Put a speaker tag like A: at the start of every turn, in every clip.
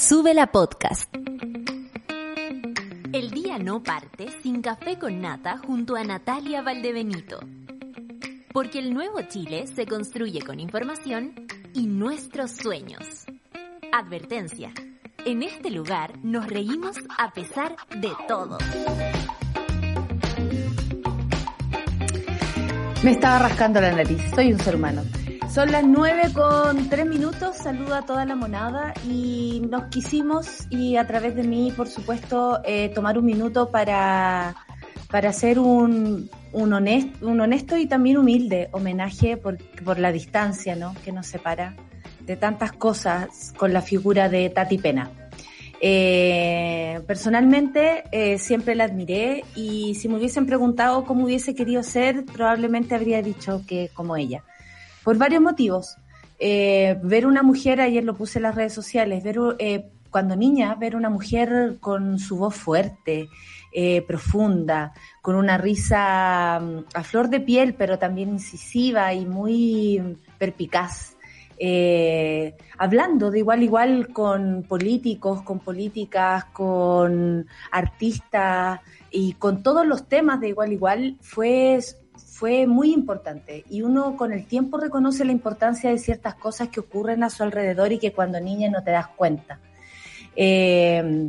A: Sube la podcast. El día no parte sin café con nata junto a Natalia Valdebenito. Porque el nuevo Chile se construye con información y nuestros sueños. Advertencia. En este lugar nos reímos a pesar de todo.
B: Me estaba rascando la nariz, soy un ser humano. Son las nueve con tres minutos, saludo a toda la monada y nos quisimos y a través de mí, por supuesto, eh, tomar un minuto para, para hacer un, un, honesto, un honesto y también humilde homenaje por, por la distancia ¿no? que nos separa de tantas cosas con la figura de Tati Pena. Eh, personalmente eh, siempre la admiré y si me hubiesen preguntado cómo hubiese querido ser, probablemente habría dicho que como ella. Por varios motivos. Eh, ver una mujer, ayer lo puse en las redes sociales, ver eh, cuando niña, ver una mujer con su voz fuerte, eh, profunda, con una risa mm, a flor de piel, pero también incisiva y muy perpicaz. Eh, hablando de igual igual con políticos, con políticas, con artistas y con todos los temas de igual igual, fue, fue muy importante. Y uno con el tiempo reconoce la importancia de ciertas cosas que ocurren a su alrededor y que cuando niña no te das cuenta. Eh,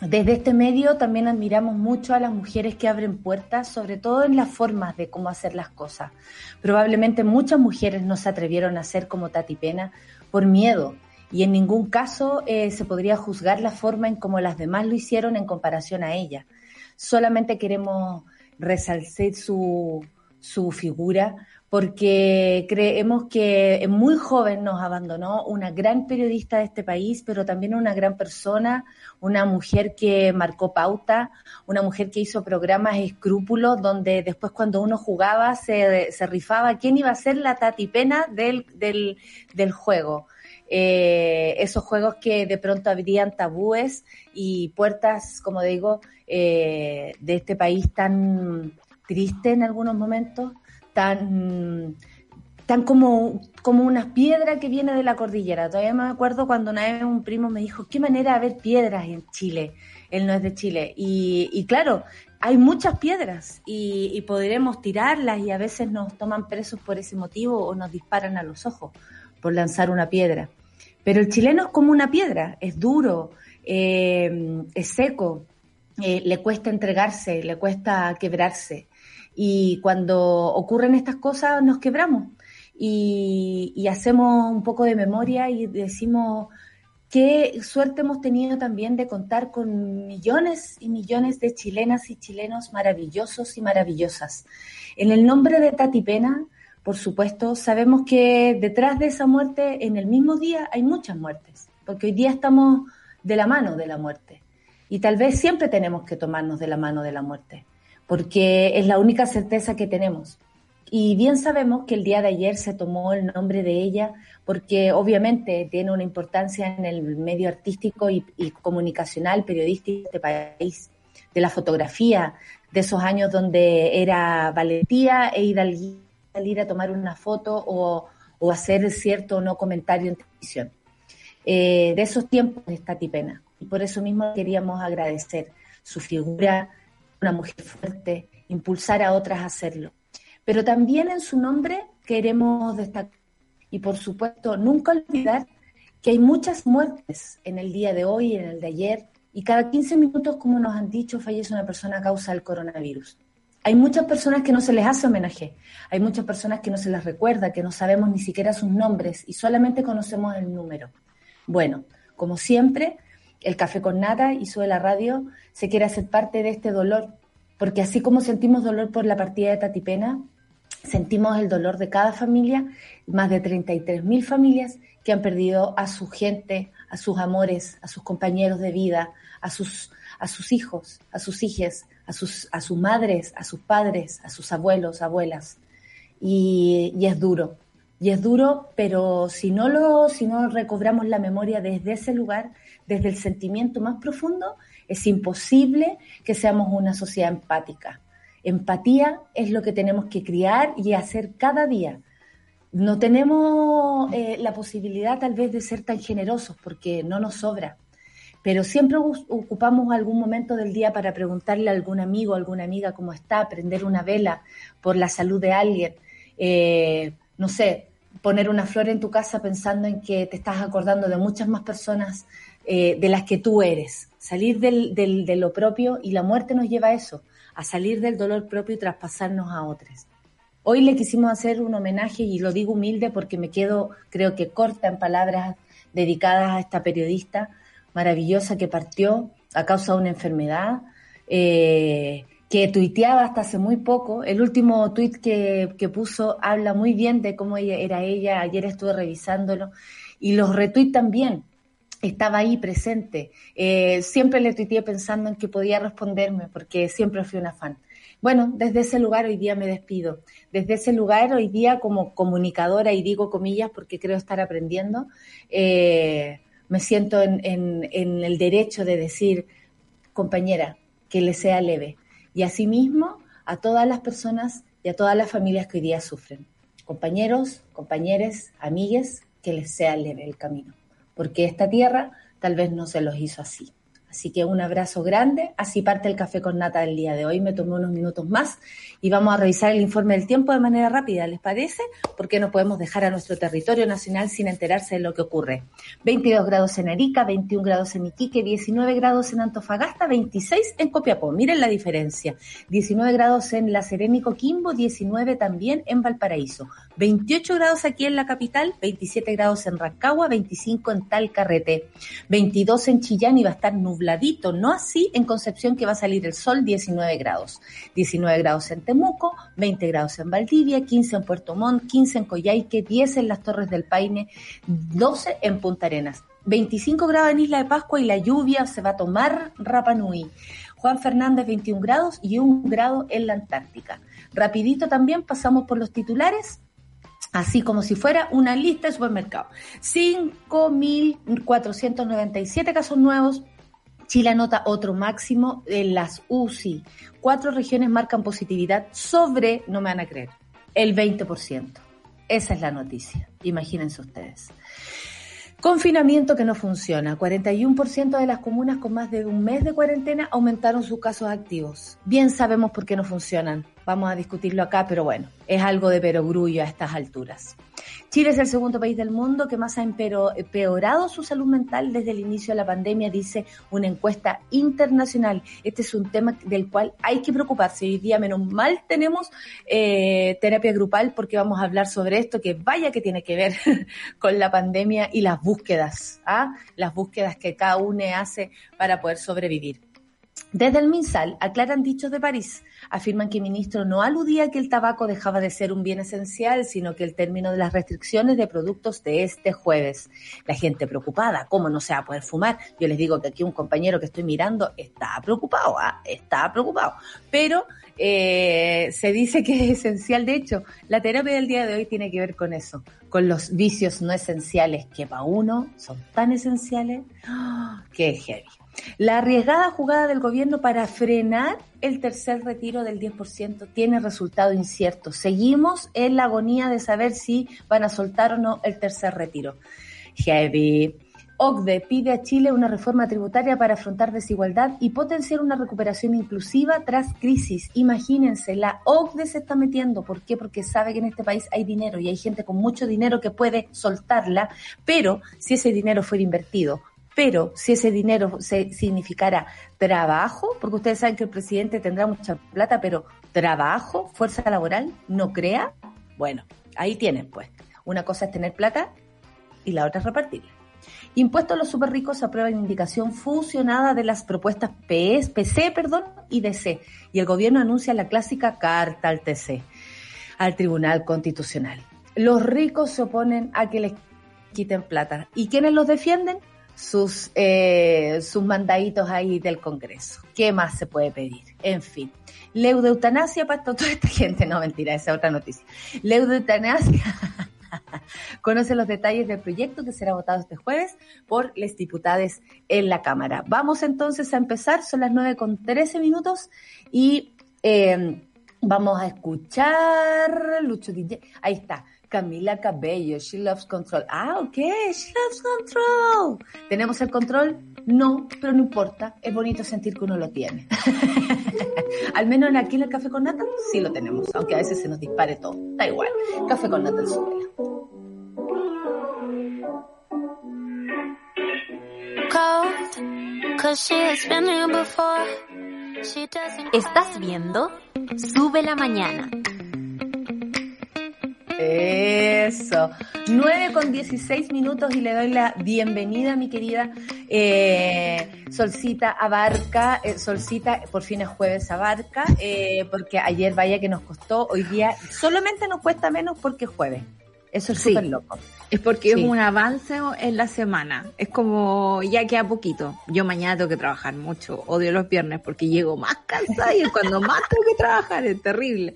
B: desde este medio también admiramos mucho a las mujeres que abren puertas, sobre todo en las formas de cómo hacer las cosas. Probablemente muchas mujeres no se atrevieron a hacer como Tati Pena por miedo y en ningún caso eh, se podría juzgar la forma en cómo las demás lo hicieron en comparación a ella. Solamente queremos resaltar su, su figura porque creemos que muy joven nos abandonó una gran periodista de este país, pero también una gran persona, una mujer que marcó pauta, una mujer que hizo programas escrúpulos, donde después cuando uno jugaba se, se rifaba quién iba a ser la tatipena del, del, del juego. Eh, esos juegos que de pronto abrían tabúes y puertas, como digo, eh, de este país tan triste en algunos momentos, tan, tan como, como una piedra que viene de la cordillera. Todavía me acuerdo cuando una vez un primo me dijo, qué manera de haber piedras en Chile. Él no es de Chile. Y, y claro, hay muchas piedras y, y, podremos tirarlas y a veces nos toman presos por ese motivo o nos disparan a los ojos por lanzar una piedra. Pero el chileno es como una piedra, es duro, eh, es seco, eh, le cuesta entregarse, le cuesta quebrarse. Y cuando ocurren estas cosas nos quebramos y, hacemos un poco de memoria y decimos qué suerte hemos tenido también de contar con millones y millones de chilenas y chilenos maravillosos y maravillosas. En el nombre de Tati Pena, por supuesto, sabemos que detrás de esa muerte, en el mismo día, hay muchas muertes, porque hoy día estamos de la mano de la muerte. Y tal vez siempre tenemos que tomarnos de la mano de la muerte porque es la única certeza que tenemos. Y bien sabemos que el día de ayer se tomó el nombre de ella porque obviamente tiene una importancia en el medio artístico y, y comunicacional, periodístico de este país, de la fotografía, de esos años donde era valentía e hidalguía salir a tomar una foto o, o hacer cierto o no comentario en televisión. Eh, de esos tiempos está Tipena. Y por eso mismo queríamos agradecer su figura, una mujer fuerte, impulsar a otras a hacerlo. Pero también en su nombre queremos destacar y por supuesto nunca olvidar que hay muchas muertes en el día de hoy, en el de ayer, y cada 15 minutos, como nos han dicho, fallece una persona a causa del coronavirus. Hay muchas personas que no se les hace homenaje, hay muchas personas que no se les recuerda, que no sabemos ni siquiera sus nombres y solamente conocemos el número. Bueno, como siempre, el Café con Nata y Sube la Radio se quiere hacer parte de este dolor, porque así como sentimos dolor por la partida de Tatipena, sentimos el dolor de cada familia, más de 33.000 familias que han perdido a su gente, a sus amores, a sus compañeros de vida, a sus, a sus hijos, a sus hijas, a sus, a sus madres, a sus padres, a sus abuelos, abuelas. Y, y es duro, y es duro, pero si no lo, si no recobramos la memoria desde ese lugar, desde el sentimiento más profundo, es imposible que seamos una sociedad empática. Empatía es lo que tenemos que criar y hacer cada día. No tenemos eh, la posibilidad tal vez de ser tan generosos porque no nos sobra. pero siempre ocupamos algún momento del día para preguntarle a algún amigo, alguna amiga cómo está, prender una vela por la salud de alguien, eh, no sé, poner una flor en tu casa pensando en que te estás acordando de muchas más personas eh, de las que tú eres, salir del, de lo propio y la muerte nos lleva a eso, a salir del dolor propio y traspasarnos a otros. Hoy le quisimos hacer un homenaje y lo digo humilde porque me quedo, creo que corta en palabras dedicadas a esta periodista, maravillosa que partió a causa de una enfermedad, eh, que tuiteaba hasta hace muy poco. El último tuit que, que, puso habla muy bien de cómo ella, era ella. Ayer estuve revisándolo y los retuit también. Estaba ahí presente. Eh, siempre le tuiteé pensando en que podía responderme porque siempre fui una fan. Bueno, desde ese lugar hoy día me despido. Desde ese lugar hoy día como comunicadora, y digo comillas porque creo estar aprendiendo, eh, me siento en, el derecho de decir, compañera, que le sea leve. Y asimismo a todas las personas y a todas las familias que hoy día sufren. Compañeros, compañeres, amigues, que les sea leve el camino. Porque esta tierra tal vez no se los hizo así. Así que un abrazo grande. Así parte el café con nata del día de hoy. Me tomé unos minutos más y vamos a revisar el informe del tiempo de manera rápida. ¿Les parece? Porque no podemos dejar a nuestro territorio nacional sin enterarse de lo que ocurre. 22 grados en Arica, 21 grados en Iquique, 19 grados en Antofagasta, 26 en Copiapó. Miren la diferencia. 19 grados en La Serena y Coquimbo, 19 también en Valparaíso. 28 grados aquí en la capital, 27 grados en Rancagua, 25 en Talcarrete, 22 en Chillán y va a estar nubladito, no así en Concepción que va a salir el sol, 19 grados. 19 grados en Temuco, 20 grados en Valdivia, 15 en Puerto Montt, 15 en Coyhaique, 10 en las Torres del Paine, 12 en Punta Arenas. 25 grados en Isla de Pascua y la lluvia se va a tomar Rapanui. Juan Fernández 21 grados y 1 grado en la Antártica. Rapidito también pasamos por los titulares así como si fuera una lista de supermercados. 5.497 casos nuevos. Chile anota otro máximo en las UCI. Cuatro regiones marcan positividad sobre, no me van a creer, el 20%. Esa es la noticia. Imagínense ustedes. Confinamiento que no funciona. 41% de las comunas con más de un mes de cuarentena aumentaron sus casos activos. Bien sabemos por qué no funcionan. Vamos a discutirlo acá, pero bueno, es algo de perogrullo a estas alturas. Chile es el segundo país del mundo que más ha empeorado su salud mental desde el inicio de la pandemia, dice una encuesta internacional. Este es un tema del cual hay que preocuparse. Hoy día, menos mal, tenemos eh, terapia grupal porque vamos a hablar sobre esto, que vaya que tiene que ver con la pandemia y las búsquedas, ¿ah? las búsquedas que cada uno hace para poder sobrevivir. Desde el MinSal aclaran dichos de París. Afirman que el ministro no aludía que el tabaco dejaba de ser un bien esencial, sino que el término de las restricciones de productos de este jueves. La gente preocupada, ¿cómo no se va a poder fumar? Yo les digo que aquí un compañero que estoy mirando está preocupado, ¿ah? está preocupado. Pero eh, se dice que es esencial. De hecho, la terapia del día de hoy tiene que ver con eso, con los vicios no esenciales que para uno son tan esenciales ¡ah! que es heavy. La arriesgada jugada del gobierno para frenar el tercer retiro del 10% tiene resultado incierto. Seguimos en la agonía de saber si van a soltar o no el tercer retiro. Heavy. OCDE pide a Chile una reforma tributaria para afrontar desigualdad y potenciar una recuperación inclusiva tras crisis. Imagínense, la OCDE se está metiendo. ¿Por qué? Porque sabe que en este país hay dinero y hay gente con mucho dinero que puede soltarla, pero si ese dinero fuera invertido pero si ese dinero se significara trabajo, porque ustedes saben que el presidente tendrá mucha plata, pero trabajo, fuerza laboral, no crea, bueno, ahí tienen pues. Una cosa es tener plata y la otra es repartirla. Impuestos a los super ricos aprueban indicación fusionada de las propuestas PS, PC perdón, y DC. Y el gobierno anuncia la clásica carta al TC, al Tribunal Constitucional. Los ricos se oponen a que les quiten plata. ¿Y quiénes los defienden? Sus, eh, sus mandaditos ahí del Congreso. ¿Qué más se puede pedir? En fin. Leu de eutanasia para toda esta gente. No, mentira, esa es otra noticia. Leu de eutanasia. Conoce los detalles del proyecto que será votado este jueves por les diputados en la Cámara. Vamos entonces a empezar, son las 9 con 13 minutos y eh, vamos a escuchar Lucho DJ. Ahí está. Camila Cabello, She Loves Control. Ah, ok, She Loves Control. ¿Tenemos el control? No, pero no importa. Es bonito sentir que uno lo tiene. Al menos aquí en el Café con Nata sí lo tenemos, aunque a veces se nos dispare todo. Da igual. Café con Nata en su vela.
A: Estás viendo Sube la Mañana.
B: Eso. 9 con 16 minutos y le doy la bienvenida a mi querida eh, Solcita Abarca. Eh, Solcita, por fin es jueves Abarca, eh, porque ayer vaya que nos costó, hoy día solamente nos cuesta menos porque es jueves. Eso es súper loco.
C: Es porque es un avance en la semana. Es como ya queda poquito. Yo mañana tengo que trabajar mucho. Odio los viernes porque llego más cansada y es cuando más tengo que trabajar. Es terrible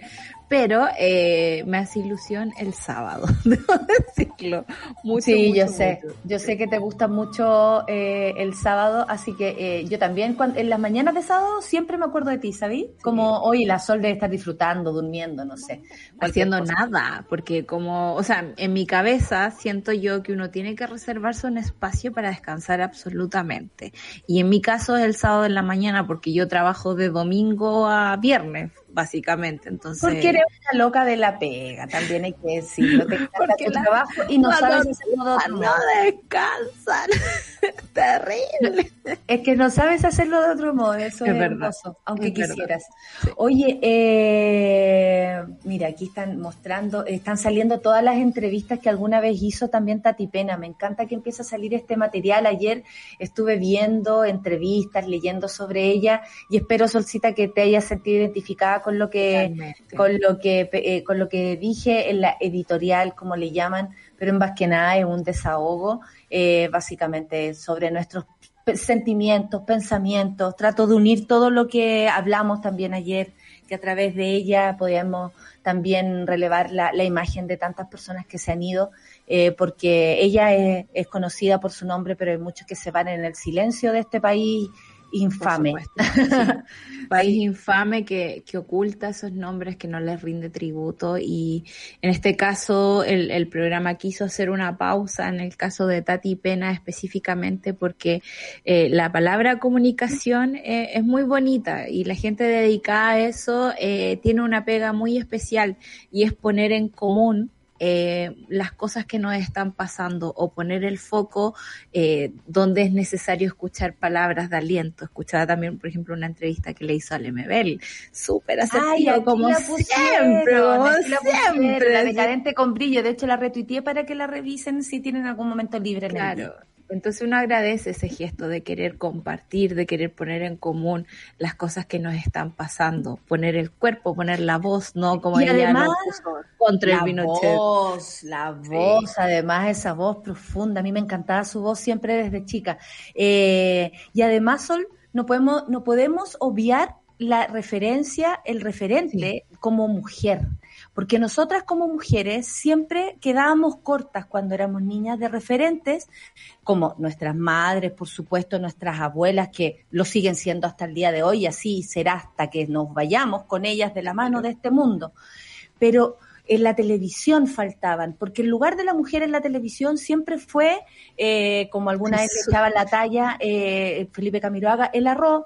C: pero eh, me hace ilusión el sábado, debo decirlo.
B: Mucho, sí, yo sé, yo sé que te gusta mucho eh, el sábado, así que eh, yo también cuando, en las mañanas de sábado siempre me acuerdo de ti, ¿sabí? Como hoy la sol debe estar disfrutando, durmiendo, no sé.
C: Haciendo nada, porque como, o sea, en mi cabeza siento yo que uno tiene que reservarse un espacio para descansar absolutamente. Y en mi caso es el sábado en la mañana, porque yo trabajo de domingo a viernes básicamente. Entonces,
B: porque eres una loca de la pega, también hay que decirlo. Te porque tu trabajo y no sabes hacerlo de otro
C: modo. No descansan. Terrible.
B: Es que no sabes hacerlo de otro modo, eso es, hermoso, aunque quisieras. Oye, eh, mira, aquí están mostrando, están saliendo todas las entrevistas que alguna vez hizo también Tati Pena. Me encanta que empiece a salir este material. Ayer estuve viendo entrevistas, leyendo sobre ella y espero, Solcita, que te hayas sentido identificada con lo que, con lo que, eh, con lo que dije en la editorial, como le llaman, pero en más que nada es un desahogo, eh, básicamente sobre nuestros sentimientos, pensamientos, trato de unir todo lo que hablamos también ayer, que a través de ella podíamos también relevar la, imagen de tantas personas que se han ido, eh, porque ella es, es, conocida por su nombre, pero hay muchos que se van en el silencio de este país infame.
C: País infame que, que, oculta esos nombres, que no les rinde tributo y en este caso el, el, programa quiso hacer una pausa en el caso de Tati Pena específicamente porque eh, la palabra comunicación eh, es muy bonita y la gente dedicada a eso eh, tiene una pega muy especial y es poner en común eh, las cosas que nos están pasando o poner el foco eh, donde es necesario escuchar palabras de aliento. Escuchaba también, por ejemplo, una entrevista que le hizo a Lemebel, súper asertiva, como siempre, como siempre.
B: La decadente con brillo, de hecho la retuiteé para que la revisen si tienen algún momento libre.
C: Claro. Entonces uno agradece ese gesto de querer compartir, de querer poner en común las cosas que nos están pasando, poner el cuerpo, poner la voz, no como ella además,
B: contra el Pinochet. La voz, la voz, además esa voz profunda, a mí me encantaba su voz siempre desde chica. Eh, y además, Sol, no podemos, no podemos obviar la referencia, el referente como mujer porque nosotras como mujeres siempre quedábamos cortas cuando éramos niñas de referentes, como nuestras madres, por supuesto, nuestras abuelas, que lo siguen siendo hasta el día de hoy, y así será hasta que nos vayamos con ellas de la mano de este mundo. Pero en la televisión faltaban, porque el lugar de la mujer en la televisión siempre fue, eh, como alguna vez le echaba la talla eh, Felipe Camiroaga, el arroz,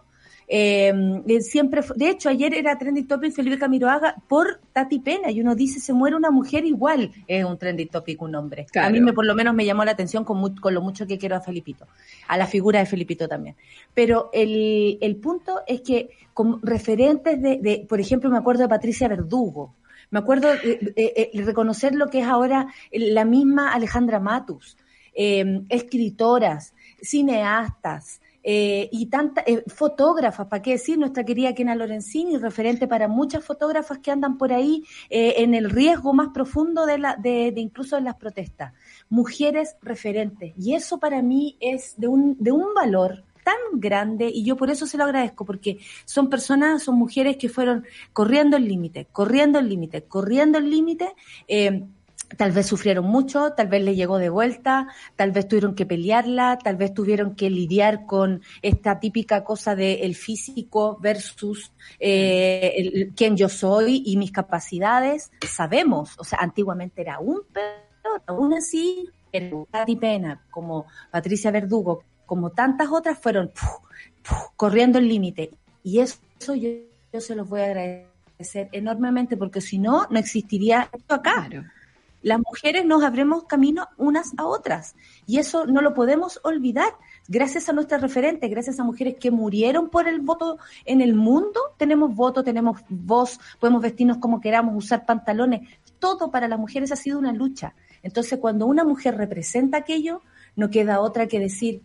B: eh, siempre, de hecho, ayer era trending topic Felipe Camiroaga por Tati Pena y uno dice se muere una mujer igual es un trending topic un hombre. A mí me, por lo menos me llamó la atención con, con, lo mucho que quiero a Felipito, a la figura de Felipito también. Pero el, el punto es que como referentes de, de, por ejemplo, me acuerdo de Patricia Verdugo, me acuerdo de, reconocer lo que es ahora la misma Alejandra Matus, em, escritoras, cineastas, eh, y tanta eh, fotógrafas, ¿para qué decir? Nuestra querida Kena Lorenzini, referente para muchas fotógrafas que andan por ahí eh, en el riesgo más profundo de, la, de, de, incluso en las protestas. Mujeres referentes. Y eso para mí es de un, de un valor tan grande y yo por eso se lo agradezco, porque son personas, son mujeres que fueron corriendo el límite, corriendo el límite, corriendo el límite. Eh, Tal vez sufrieron mucho, tal vez le llegó de vuelta, tal vez tuvieron que pelearla, tal vez tuvieron que lidiar con esta típica cosa de el físico versus eh, el, quién yo soy y mis capacidades. Sabemos, o sea, antiguamente era un pero aún así, pero Katy Pena, como Patricia Verdugo, como tantas otras, fueron corriendo el límite. Y eso, yo, yo, se los voy a agradecer enormemente, porque si no, no existiría esto acá las mujeres nos abremos camino unas a otras. Y eso no lo podemos olvidar. Gracias a nuestras referentes, gracias a mujeres que murieron por el voto en el mundo, tenemos voto, tenemos voz, podemos vestirnos como queramos, usar pantalones. Todo para las mujeres ha sido una lucha. Entonces, cuando una mujer representa aquello, no queda otra que decir,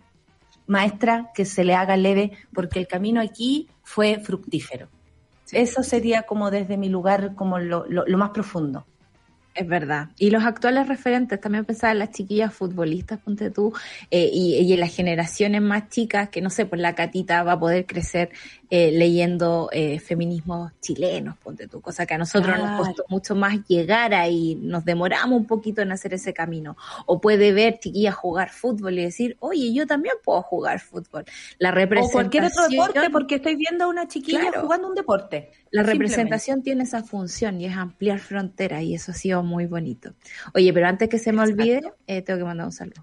B: maestra, que se le haga leve, porque el camino aquí fue fructífero. Eso sería como desde mi lugar, como lo, lo más profundo.
C: Es verdad. Y los actuales referentes, también pensaba en las chiquillas futbolistas, ponte tú, eh, y, en las generaciones más chicas, que no sé, pues la catita va a poder crecer eh, leyendo eh, feminismos chilenos, ponte tú, cosa que a nosotros nos costó mucho más llegar ahí, nos demoramos un poquito en hacer ese camino. O puede ver chiquillas jugar fútbol y decir, oye, yo también puedo jugar fútbol. La representación... O
B: cualquier otro deporte, porque estoy viendo a una chiquilla jugando un deporte.
C: La representación tiene esa función y es ampliar fronteras y eso ha sido muy bonito. Oye, pero antes que se me olvide, eh, tengo que mandar un saludo.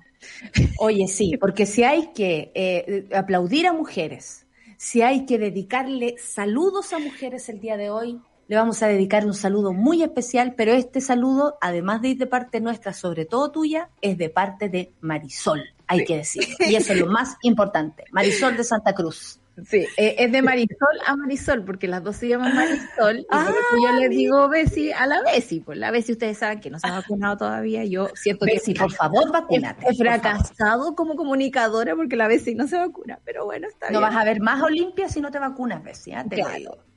B: Oye, sí, porque si hay que aplaudir a mujeres, si hay que dedicarle saludos a mujeres el día de hoy, le vamos a dedicar un saludo muy especial, pero este saludo, además de ir de parte nuestra, sobre todo tuya, es de parte de Marisol, hay que decirlo. Y eso es lo más importante. Marisol de Santa Cruz.
C: Sí, eh, es de Marisol a Marisol, porque las dos se llaman Marisol, y por eso yo le digo Bessie a la Bessie. Pues la Bessie, ustedes saben que no se ha vacunado todavía, yo siento que
B: sí, por favor, vacúnate.
C: He fracasado como comunicadora porque la Bessie no se vacuna, pero bueno, está
B: bien. No vas a ver más Olimpia si no te vacunas, Bessie, ¿eh?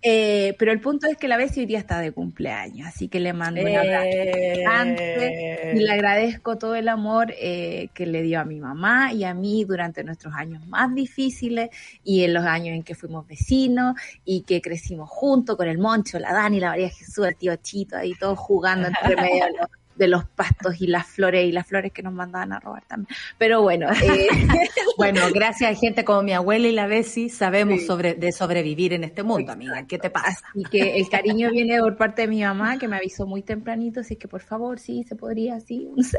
C: Eh, pero el punto es que la Bessie hoy día está de cumpleaños, así que le mando un abrazo eh... y le agradezco todo el amor eh, que le dio a mi mamá y a mí durante nuestros años más difíciles y en los años en que fuimos vecinos y que crecimos juntos con el Moncho, la Dani, la María Jesús, el tío Chito, ahí todos jugando entre medio de los de los pastos y las flores y las flores que nos mandaban a robar también. Pero bueno, eh,
B: bueno, gracias a gente como mi abuela y la Bessie sabemos sobre de sobrevivir en este mundo, amiga. ¿Qué te pasa?
C: Y que el cariño viene por parte de mi mamá que me avisó muy tempranito, así que por favor, sí, se podría, sí, no sé.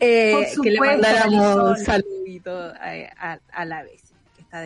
C: Eh, que le mandáramos un saludito a, a la Bessie.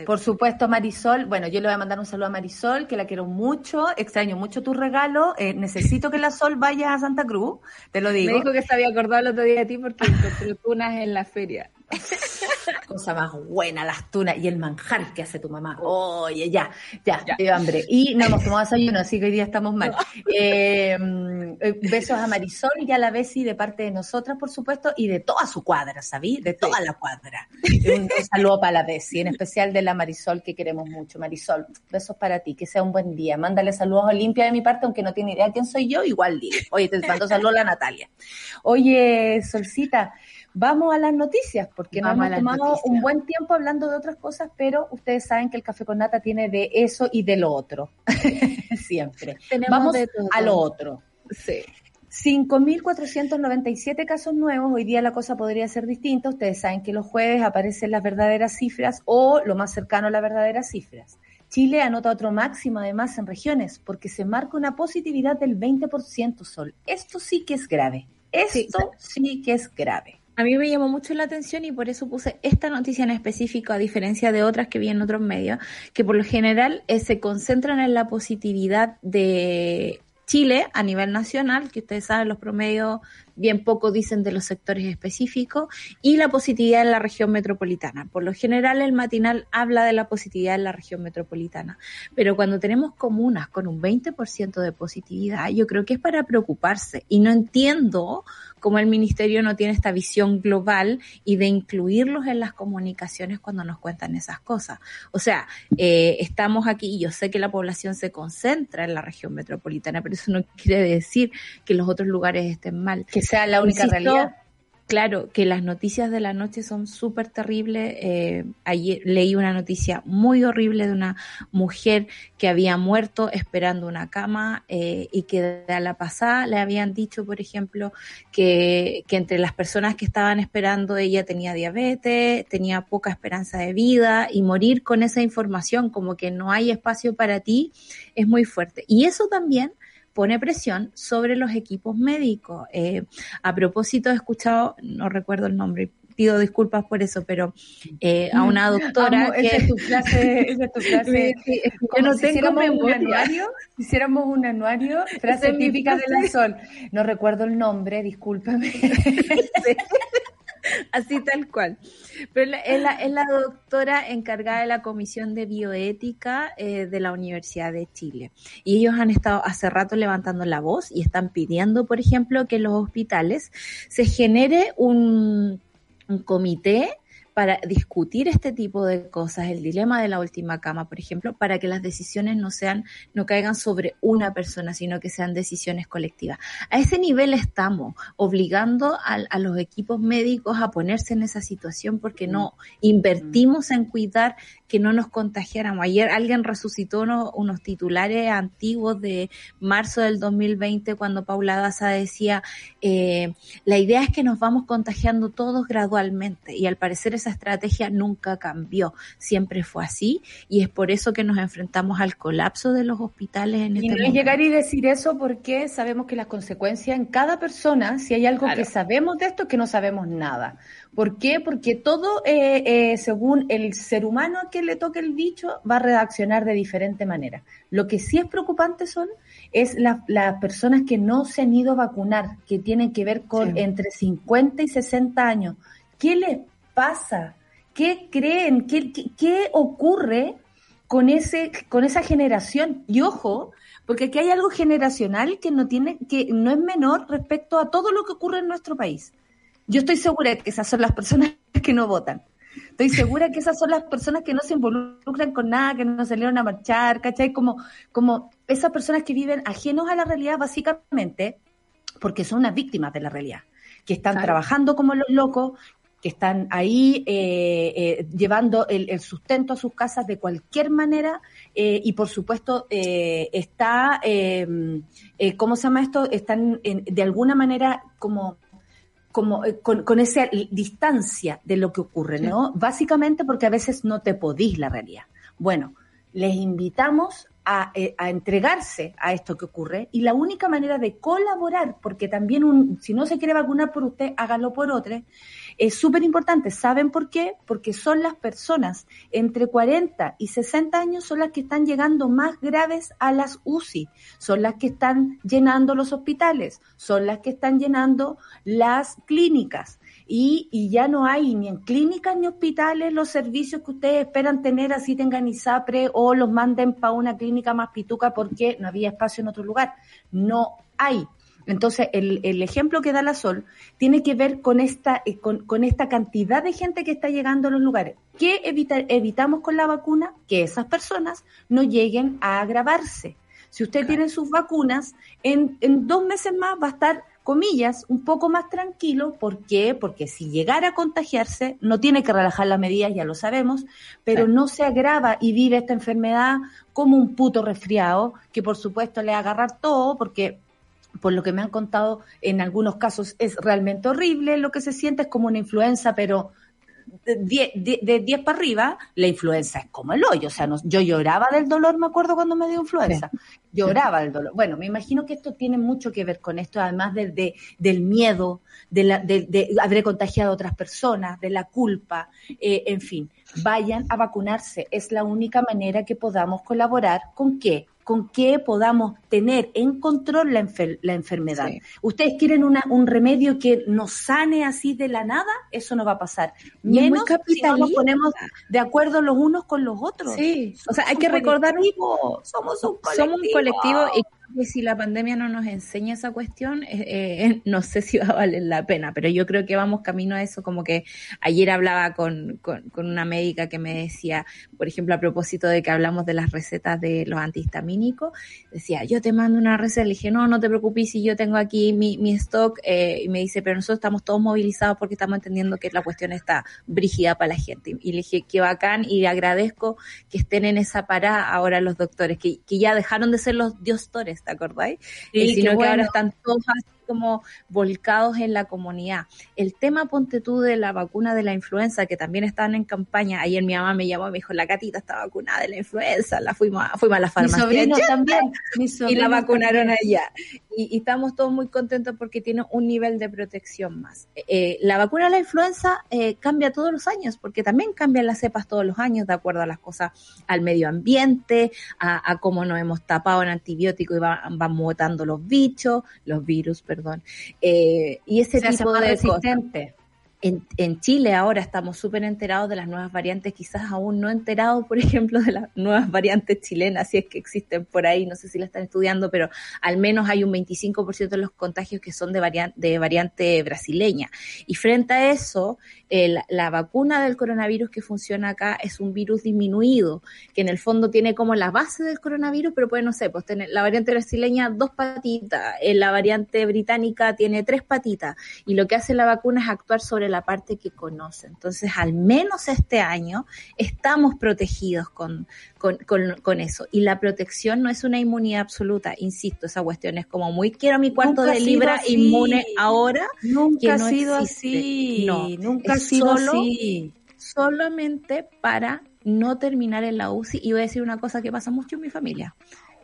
B: Por supuesto, Marisol. Bueno, yo le voy a mandar un saludo a Marisol, que la quiero mucho, extraño mucho tu regalo. Eh, necesito que la Sol vaya a Santa Cruz, te lo digo.
C: Me dijo que se había acordado el otro día de ti porque encontré tunas en la feria.
B: Cosa más buena, las tunas y el manjar que hace tu mamá. Oye, ya, ya, ya. hambre. Y no hemos tomado desayuno, así que hoy día estamos mal. Em, eh, besos a Marisol y a la Bessie de parte de nosotras, por supuesto, y de toda su cuadra, ¿sabí? De toda la cuadra. Un, saludo para la Bessie, en especial de la Marisol que queremos mucho. Marisol, besos para ti, que sea un buen día. Mándale saludos a Olimpia de mi parte, aunque no tiene idea quién soy yo, igual dile. Oye, te mando saludos a la Natalia. Oye, Solcita, Vamos a las noticias, porque nos hemos tomado un buen tiempo hablando de otras cosas, pero ustedes saben que el café con nata tiene de eso y de lo otro. Siempre. Vamos a lo otro. Sí. 5.497 casos nuevos, hoy día la cosa podría ser distinta, ustedes saben que los jueves aparecen las verdaderas cifras o lo más cercano a las verdaderas cifras. Chile anota otro máximo además en regiones porque se marca una positividad del 20% sol. Esto sí que es grave. Esto sí que es grave.
C: A mí me llamó mucho la atención y por eso puse esta noticia en específico, a diferencia de otras que vi en otros medios, que por lo general eh, se concentran en la positividad de Chile a nivel nacional, que ustedes saben los promedios bien poco dicen de los sectores específicos, y la positividad en la región metropolitana. Por lo general, el matinal habla de la positividad en la región metropolitana, pero cuando tenemos comunas con un 20% de positividad, yo creo que es para preocuparse. Y no entiendo cómo el ministerio no tiene esta visión global y de incluirlos en las comunicaciones cuando nos cuentan esas cosas. O sea, eh, estamos aquí y yo sé que la población se concentra en la región metropolitana, pero eso no quiere decir que los otros lugares estén mal
B: sea la única realidad.
C: claro que las noticias de la noche son súper terribles. Eh, ayer leí una noticia muy horrible de una mujer que había muerto esperando una cama eh, y que a la pasada le habían dicho, por ejemplo, que, que entre las personas que estaban esperando ella tenía diabetes, tenía poca esperanza de vida y morir con esa información como que no hay espacio para ti es muy fuerte. Y eso también pone presión sobre los equipos médicos. Eh, a propósito, he escuchado, no recuerdo el nombre, pido disculpas por eso, pero eh, a una doctora
B: que... es tu clase, es tu clase.
C: yo no si tengo
B: un anuario, si hiciéramos un anuario, frase típica de la Sol. No recuerdo el nombre, discúlpame.
C: Así tal cual. Pero es la, es la, doctora encargada de la Comisión de Bioética eh, de la Universidad de Chile. Y ellos han estado hace rato levantando la voz y están pidiendo, por ejemplo, que en los hospitales se genere un, un comité para discutir este tipo de cosas, el dilema de la última cama, por ejemplo, para que las decisiones no sean, no caigan sobre una persona, sino que sean decisiones colectivas. A ese nivel estamos obligando a, los equipos médicos a ponerse en esa situación porque no invertimos en cuidar que no nos contagiáramos. Ayer alguien resucitó unos, titulares antiguos de marzo del 2020 cuando Paula Daza decía, eh, la idea es que nos vamos contagiando todos gradualmente y al parecer esa estrategia nunca cambió, siempre fue así y es por eso que nos enfrentamos al colapso de los hospitales en
B: y este no es llegar y decir eso porque sabemos que las consecuencias en cada persona, si hay algo que sabemos de esto, es que no sabemos nada. ¿Por qué? Porque todo, eh, eh, según el ser humano a quien le toque el bicho, va a reaccionar de diferente manera. Lo que sí es preocupante son es las personas que no se han ido a vacunar, que tienen que ver con entre 50 y 60 años. ¿Qué les pasa? ¿Qué creen? ¿Qué, qué, ocurre con, ese, con esa generación? Y ojo, porque aquí hay algo generacional que no, tiene, que no es menor respecto a todo lo que ocurre en nuestro país. Yo estoy segura de que esas son las personas que no votan. Estoy segura que esas son las personas que no se involucran con nada, que no salieron a marchar, ¿cachai? Como, como esas personas que viven ajenos a la realidad, básicamente, porque son unas víctimas de la realidad, que están trabajando como los locos, que están ahí eh, eh, llevando el, sustento a sus casas de cualquier manera eh, y por supuesto está, ¿cómo se llama esto? Están de alguna manera como como con, esa distancia de lo que ocurre, ¿no? Básicamente porque a veces no te podís la realidad. Bueno, les invitamos eh, a, entregarse a esto que ocurre y la única manera de colaborar, porque también un, si no se quiere vacunar por usted, hágalo por otro, es súper importante. ¿Saben por qué? Porque son las personas entre 40 y 60 años son las que están llegando más graves a las UCI, son las que están llenando los hospitales, son las que están llenando las clínicas y, y, ya no hay ni en clínicas ni hospitales los servicios que ustedes esperan tener, así tengan ISAPRE o los manden para una clínica más pituca porque no había espacio en otro lugar. No hay. Entonces, el, el ejemplo que da la Sol tiene que ver con esta, eh, con, con esta cantidad de gente que está llegando a los lugares. ¿Qué evita, evitamos con la vacuna? Que esas personas no lleguen a agravarse. Si usted tiene sus vacunas, en, en dos meses más va a estar comillas, un poco más tranquilo. ¿Por qué? Porque si llegara a contagiarse, no tiene que relajar las medidas, ya lo sabemos, pero no se agrava y vive esta enfermedad como un puto resfriado, que por supuesto le va a agarrar todo, porque por lo que me han contado, en algunos casos es realmente horrible, lo que se siente es como una influenza, pero de 10 para arriba, la influenza es como el hoyo. O sea, yo lloraba del dolor, me acuerdo cuando me dio influenza. Lloraba del dolor. Bueno, me imagino que esto tiene mucho que ver con esto, además de, del miedo, de, la, de, haber contagiado a otras personas, de la culpa, eh, en fin. Vayan a vacunarse. Es la única manera que podamos colaborar con qué? Con que podamos tener en control la, la enfermedad. ¿Ustedes quieren una, un remedio que nos sane así de la nada? Eso no va a pasar. Menos si no nos ponemos de acuerdo los unos con los otros.
C: Sí, o sea, hay que recordar,
B: somos un colectivo.
C: Somos un colectivo y que si la pandemia no nos enseña esa cuestión, eh, eh, no sé si va a valer la pena, pero yo creo que vamos camino a eso, como que ayer hablaba con, con, con una médica que me decía, por ejemplo, a propósito de que hablamos de las recetas de los antihistamínicos, decía, yo te mando una receta, le dije, no, no te preocupes si yo tengo aquí mi, mi stock, eh, y me dice, pero nosotros estamos todos movilizados porque estamos entendiendo que la cuestión está brígida para la gente. Y le dije, qué bacán, y le agradezco que estén en esa parada ahora los doctores, que, que ya dejaron de ser los diostores, ¿te acordáis?
B: Sí,
C: sino que
B: bueno.
C: ahora están todos así como volcados en la comunidad. El tema, ponte tú, de la vacuna de la influenza, que también están en campaña, ayer mi mamá me llamó y me dijo, la gatita está vacunada de la influenza, la fuimos a, fuimos a la
B: Mi
C: farmacia.
B: sobrino
C: Ya,
B: también. mi
C: y
B: sobrino
C: la vacunaron
B: también.
C: allá. Y, y estamos todos muy contentos porque tiene un nivel de protección más. Eh, eh, la vacuna de la influenza eh, cambia todos los años, porque también cambian las cepas todos los años, de acuerdo a las cosas, al medio ambiente, a, a cómo nos hemos tapado en antibióticos y va- van mutando los bichos, los virus, perdón. Eh, y ese
B: Se hace
C: tipo
B: más
C: de
B: resistente.
C: En, Chile ahora estamos súper enterados de las nuevas variantes, quizás aún no enterados, por ejemplo, de las nuevas variantes chilenas, si es que existen por ahí, no sé si la están estudiando, pero al menos hay un 25% de los contagios que son de, varian- de variante brasileña. Y frente a eso, el- la vacuna del coronavirus que funciona acá es un virus disminuido, que en el fondo tiene como la base del coronavirus, pero puede, no sé, pues tener la variante brasileña dos patitas, eh, la variante británica tiene tres patitas, y lo que hace la vacuna es actuar sobre la parte que conoce. Entonces, al menos este año estamos protegidos con, con, con, con eso. Y la protección no es una inmunidad absoluta, insisto, esa cuestión es como muy quiero mi cuarto
B: Nunca
C: de libra
B: así.
C: inmune ahora,
B: Nunca
C: que
B: ha sido
C: existe.
B: así.
C: No,
B: nunca ha sido
C: solo-
B: así.
C: solamente para no terminar en la UCI. Y voy a decir una cosa que pasa mucho en mi familia.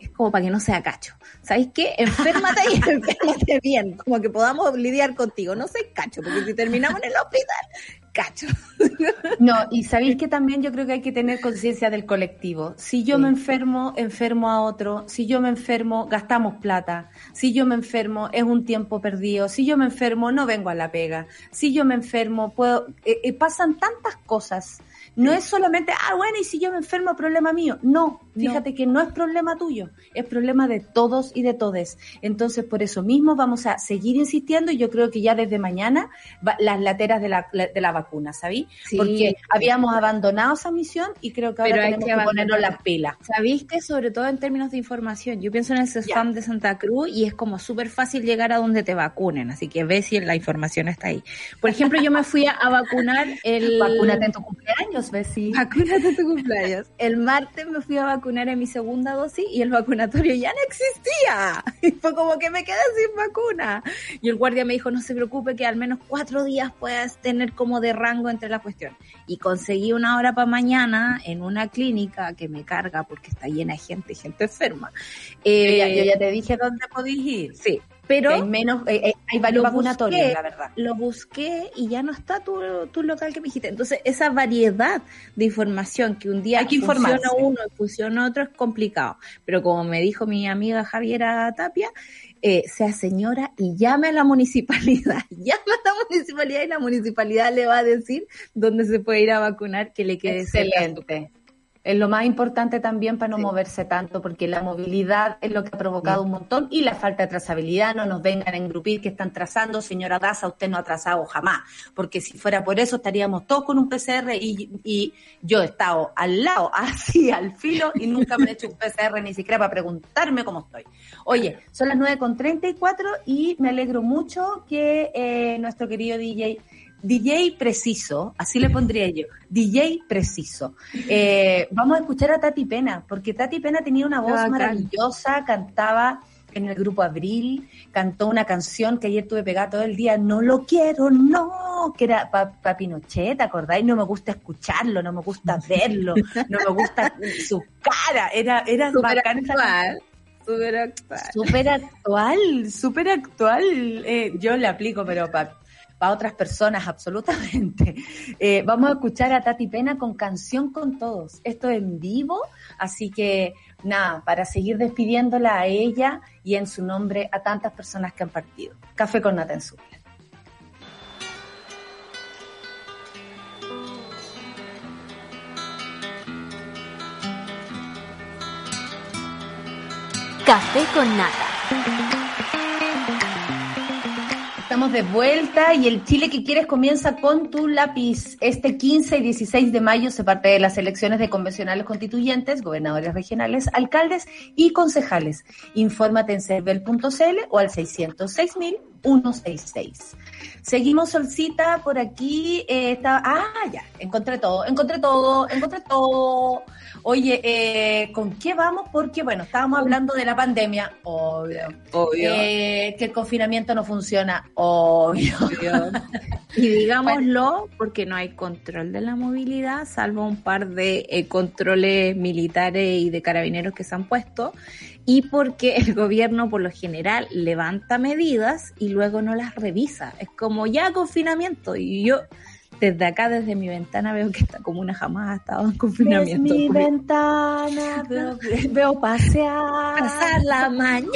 C: Es como para que no sea cacho. ¿Sabéis qué? Enférmate y enférmate bien. Como que podamos lidiar contigo. No seas cacho, porque si terminamos en el hospital, cacho.
B: No, y sabéis que también yo creo que hay que tener conciencia del colectivo. Si yo
C: Sí.
B: me enfermo, enfermo a otro. Si yo me enfermo, gastamos plata. Si yo me enfermo, es un tiempo perdido. Si yo me enfermo, no vengo a la pega. Si yo me enfermo, puedo. eh, eh, pasan tantas cosas. No es solamente, ah, bueno, y si yo me enfermo, problema mío. No, fíjate que no es problema tuyo, es problema de todos y de todes. Entonces, por eso mismo vamos a seguir insistiendo y yo creo que ya desde mañana va- las lateras de la, de la vacuna, ¿sabí?
C: Sí.
B: Porque habíamos abandonado esa misión y creo que ahora
C: Pero
B: tenemos
C: que
B: que, ponernos las pilas.
C: ¿Sabéis que sobre todo en términos de información? Yo pienso en el CESFAM de Santa Cruz y es como súper fácil llegar a donde te vacunen, así que ves si la información está ahí. Por ejemplo, yo me fui a, a vacunar el...
B: Vacúnate en tu cumpleaños, Bessie.
C: Vacúnate tu cumpleaños. El martes me fui a vacunar en mi segunda dosis y el vacunatorio ya no existía. Y fue como que me quedé sin vacuna. Y el guardia me dijo, no se preocupe que al menos cuatro días puedas tener como de rango entre la cuestión. Y conseguí una hora para mañana en una clínica que me carga porque está llena de gente, gente enferma. Eh,
B: Ya- yo ya te dije dónde podís ir.
C: Sí, pero...
B: Hay menos, eh, eh, hay varios vacunatorios,
C: busqué.
B: la verdad.
C: lo busqué y ya no está tu, tu local que me dijiste. Entonces, esa variedad de información que un día
B: Hay que
C: funciona
B: informarse.
C: uno y funciona otro es complicado. Pero como me dijo mi amiga Javiera Tapia, eh, sea señora y llame a la municipalidad. Llame a la municipalidad y la municipalidad le va a decir dónde se puede ir a vacunar que le quede cerca
B: Excelente. Es lo más importante también para no
C: Sí.
B: moverse tanto, porque la movilidad es lo que ha provocado un montón y la falta de trazabilidad. No nos vengan a engrupir que están trazando. Señora Daza, usted no ha trazado jamás, porque si fuera por eso estaríamos todos con un PCR y, y yo he estado al lado, así al filo, y nunca me he hecho un PCR ni siquiera para preguntarme cómo estoy. Oye, son las 9.34 y me alegro mucho que eh, nuestro querido DJ DJ preciso, así le pondría yo, DJ preciso. Eh, vamos a escuchar a Tati Pena, porque Tati Pena tenía una voz
C: Bacán.
B: maravillosa, cantaba en el grupo Abril, cantó una canción que ayer tuve pegada todo el día, No lo quiero, no, que era para Pinochet, ¿te acordáis? No me gusta escucharlo, no me gusta verlo, no me gusta su cara, era, era
C: Súper
B: bacán
C: actual. Súper actual.
B: Súper actual, súper actual. Eh, yo le aplico, pero para otras personas, absolutamente. Eh, vamos a escuchar a Tati Pena con Canción con Todos. Esto en vivo, así que nada, para seguir despidiéndola a ella y en su nombre a tantas personas que han partido. Café con Nata en su vida.
A: Café con nata.
B: Estamos de vuelta y el Chile que quieres comienza con tu lápiz. Este 15 y 16 de mayo se parte de las elecciones de convencionales constituyentes, gobernadores regionales, alcaldes y concejales. Infórmate en cervel.cl o al 606.166. Seguimos solcita por aquí. Eh, está, ah, ya, encontré todo, encontré todo, encontré todo. Oye, eh, ¿con qué vamos? Porque, bueno, estábamos hablando de la pandemia, obvio.
C: Obvio.
B: Eh, que el confinamiento no funciona, obvio.
C: y digámoslo, porque no hay control de la movilidad, salvo un par de eh, controles militares y de carabineros que se han puesto, y porque el gobierno por lo general levanta medidas y luego no las revisa. Es como ya confinamiento, y yo desde acá, desde mi ventana, veo que esta comuna jamás ha estado en confinamiento.
B: Desde mi ventana veo, veo pasear.
C: Pasar la mañana.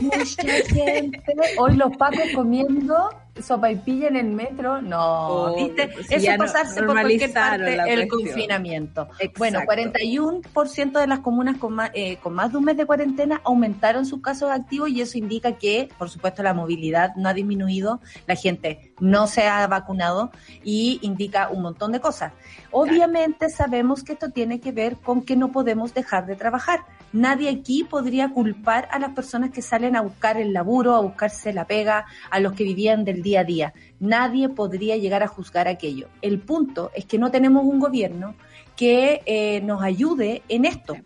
B: Mucha gente. Hoy los pacos comiendo sopa y pilla en el metro, no,
C: Oh,
B: ¿viste?
C: pues
B: Eso pasarse por cualquier parte el
C: cuestión.
B: confinamiento.
C: Exacto.
B: Bueno, 41% de las comunas con más, eh, con más de un mes de cuarentena aumentaron sus casos activos y eso indica que, por supuesto, la movilidad no ha disminuido, la gente no se ha vacunado y indica un montón de cosas. Obviamente sabemos que esto tiene que ver con que no podemos dejar de trabajar. Nadie aquí podría culpar a las personas que salen a buscar el laburo, a buscarse la pega, a los que vivían del día a día. Nadie podría llegar a juzgar aquello. El punto es que no tenemos un gobierno que eh, nos ayude en esto.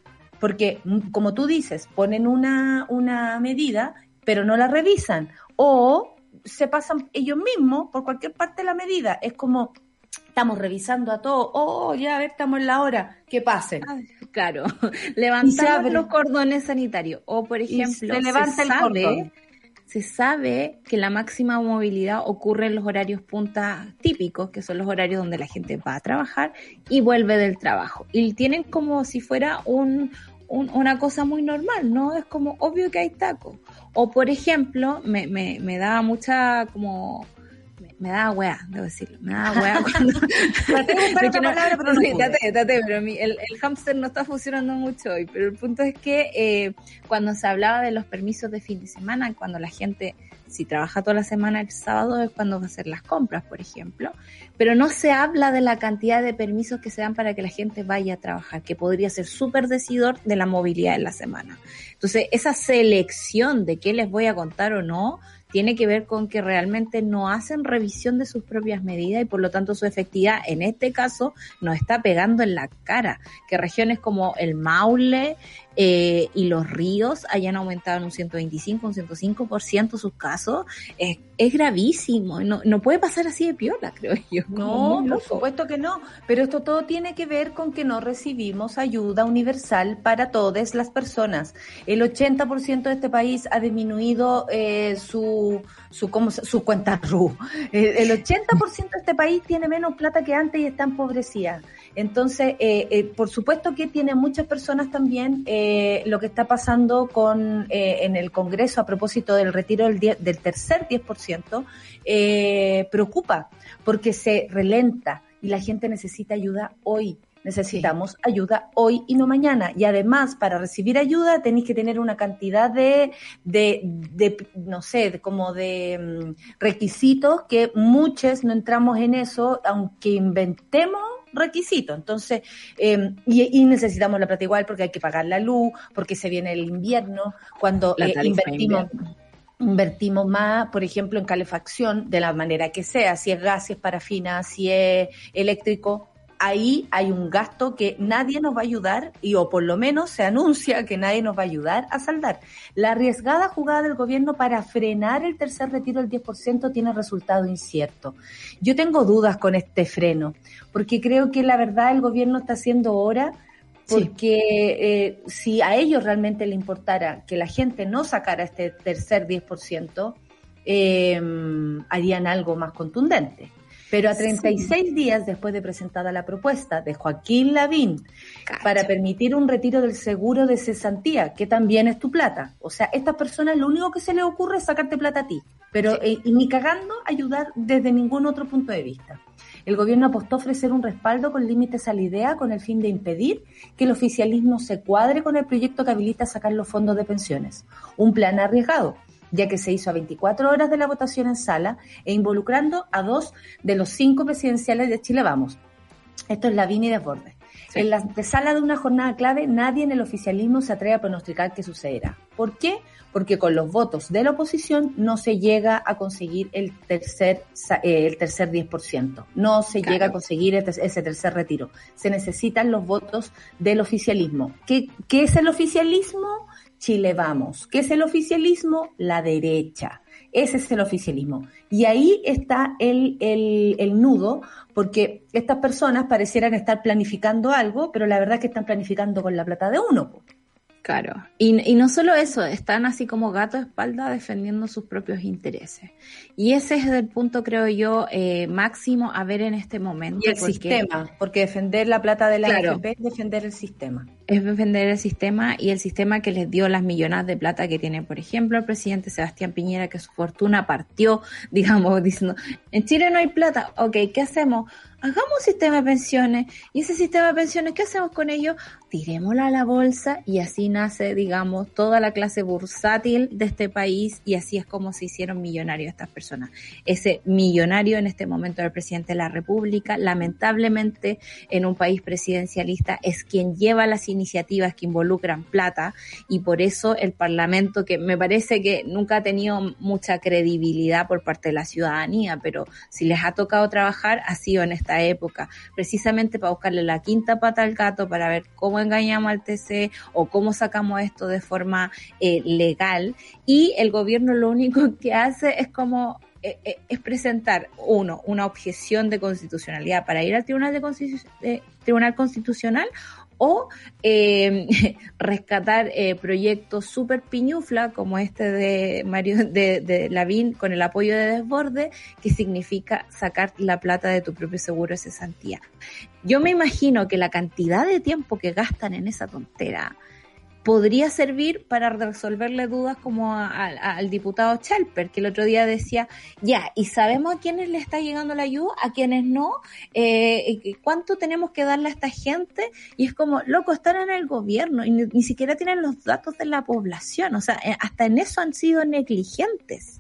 B: Porque, mm, como tú dices, ponen una, una medida, pero no la revisan. O se pasan ellos mismos por cualquier parte de la medida. Es como, estamos revisando a todo. Oh, ya, a ver, estamos en la hora. Que pasen.
C: Claro, levantamos los cordones sanitarios. O, por ejemplo,
B: se levanta el
C: sabe,
B: cordón.
C: se sabe que la máxima movilidad ocurre en los horarios punta típicos, que son los horarios donde la gente va a trabajar y vuelve del trabajo. Y tienen como si fuera un, un- una cosa muy normal, ¿no? Es como obvio que hay tacos. O, por ejemplo, me, me, me da mucha como... me- Me da weá, debo decirlo. Me da weá cuando,
B: pero
C: el hámster no está funcionando mucho hoy. Pero el punto es que eh, cuando se hablaba de los permisos de fin de semana, cuando la gente, si trabaja toda la semana, el sábado es cuando va a hacer las compras, por ejemplo. Pero no se habla de la cantidad de permisos que se dan para que la gente vaya a trabajar, que podría ser súper decidor de la movilidad en la semana. Entonces, esa selección de qué les voy a contar o no, tiene que ver con que realmente no hacen revisión de sus propias medidas y por lo tanto su efectividad en este caso nos está pegando en la cara. Que regiones como el Maule eh, y los ríos hayan aumentado en un 125, un 105% sus casos, es, es gravísimo. No, no puede pasar así de piola, creo yo.
B: No, por supuesto que no. Pero esto todo tiene que ver con que no recibimos ayuda universal para todas las personas. El 80% de este país ha disminuido eh, su, su, ¿cómo se- su cuenta RU. Eh, El 80% de este país tiene menos plata que antes y está empobrecida. Entonces, eh, eh, por supuesto que tiene muchas personas también eh, lo que está pasando con eh, en el Congreso a propósito del retiro del, 10 del tercer 10%, eh, preocupa porque se relenta y la gente necesita ayuda hoy. Necesitamos ayuda hoy y no mañana. Y además, para recibir ayuda tenéis que tener una cantidad de, de, de, no sé, de- como de mm, requisitos que muchos no entramos en eso, aunque inventemos requisitos. Entonces, eh, y, y necesitamos la plata igual porque hay que pagar la luz, porque se viene el invierno, cuando eh, invertimos
C: invierno.
B: invertimos más, por ejemplo, en calefacción, de la manera que sea, si es gas, si es parafina, si es eléctrico, ahí hay un gasto que nadie nos va a ayudar y o por lo menos se anuncia que nadie nos va a ayudar a saldar. La arriesgada jugada del gobierno para frenar el tercer retiro del 10% tiene resultado incierto. Yo tengo dudas con este freno, porque creo que la verdad el gobierno está haciendo hora porque eh, si a ellos realmente le importara que la gente no sacara este tercer 10%, eh, harían algo más contundente. Pero a 36 días después de presentada la propuesta de Joaquín Lavín para permitir un retiro del seguro de cesantía, que también es tu plata. O sea, estas personas lo único que se les ocurre es sacarte plata a ti, pero eh, y ni cagando ayudar desde ningún otro punto de vista. El gobierno apostó a ofrecer un respaldo con límites a la idea con el fin de impedir que el oficialismo se cuadre con el proyecto que habilita sacar los fondos de pensiones. Un plan arriesgado, ya que se hizo a 24 horas de la votación en sala e involucrando a dos de los cinco presidenciales de Chile Vamos. Esto es la Vini de Bordes. En la antesala de una jornada clave, nadie en el oficialismo se atreve a pronosticar qué sucederá. ¿Por qué? Porque con los votos de la oposición no se llega a conseguir el tercer, eh, el tercer 10%. No se llega a conseguir ese tercer retiro. Se necesitan los votos del oficialismo. ¿Qué, qué es el oficialismo? Chile Vamos. ¿Qué es el oficialismo? La derecha. Ese es el oficialismo. Y ahí está el, el, el, nudo, porque estas personas parecieran estar planificando algo, pero la verdad es que están planificando con la plata de uno.
C: Claro, y, y, no solo eso, están así como gato de espalda defendiendo sus propios intereses. Y ese es el punto, creo yo, eh, máximo a ver en este momento.
B: Y el sistema, porque defender la plata de la claro, es defender el sistema.
C: Es defender el sistema y el sistema que les dio las millonadas de plata que tiene, por ejemplo, el presidente Sebastián Piñera, que su fortuna partió, digamos, diciendo, en Chile no hay plata, ok, ¿qué hacemos? Hagamos un sistema de pensiones y ese sistema de pensiones, ¿qué hacemos con ello? Tirémoslo a la bolsa y así nace, digamos, toda la clase bursátil de este país y así es como se hicieron millonarios estas personas. Ese millonario en este momento del presidente de la República, lamentablemente en un país presidencialista, es quien lleva las iniciativas que involucran plata y por eso el Parlamento, que me parece que nunca ha tenido mucha credibilidad por parte de la ciudadanía, pero si les ha tocado trabajar, ha sido en esta época, precisamente para buscarle la quinta pata al gato, para ver cómo engañamos al TC o cómo sacamos esto de forma eh, legal. Y el gobierno lo único que hace es como eh, eh, es presentar, uno, una objeción de constitucionalidad para ir al Tribunal, de Tribunal Constitucional o eh, rescatar proyectos súper piñufla como este de Mario de, de Lavín con el apoyo de Desborde, que significa sacar la plata de tu propio seguro de cesantía. Yo me imagino que la cantidad de tiempo que gastan en esa tontera, podría servir para resolverle dudas como al diputado Chalper, que el otro día decía, ya, ¿y sabemos a quiénes le está llegando la ayuda, a quiénes no? Eh, ¿Cuánto tenemos que darle a esta gente? Y es como, loco, están en el gobierno y ni, siquiera tienen los datos de la población, o sea, eh, hasta en eso han sido negligentes.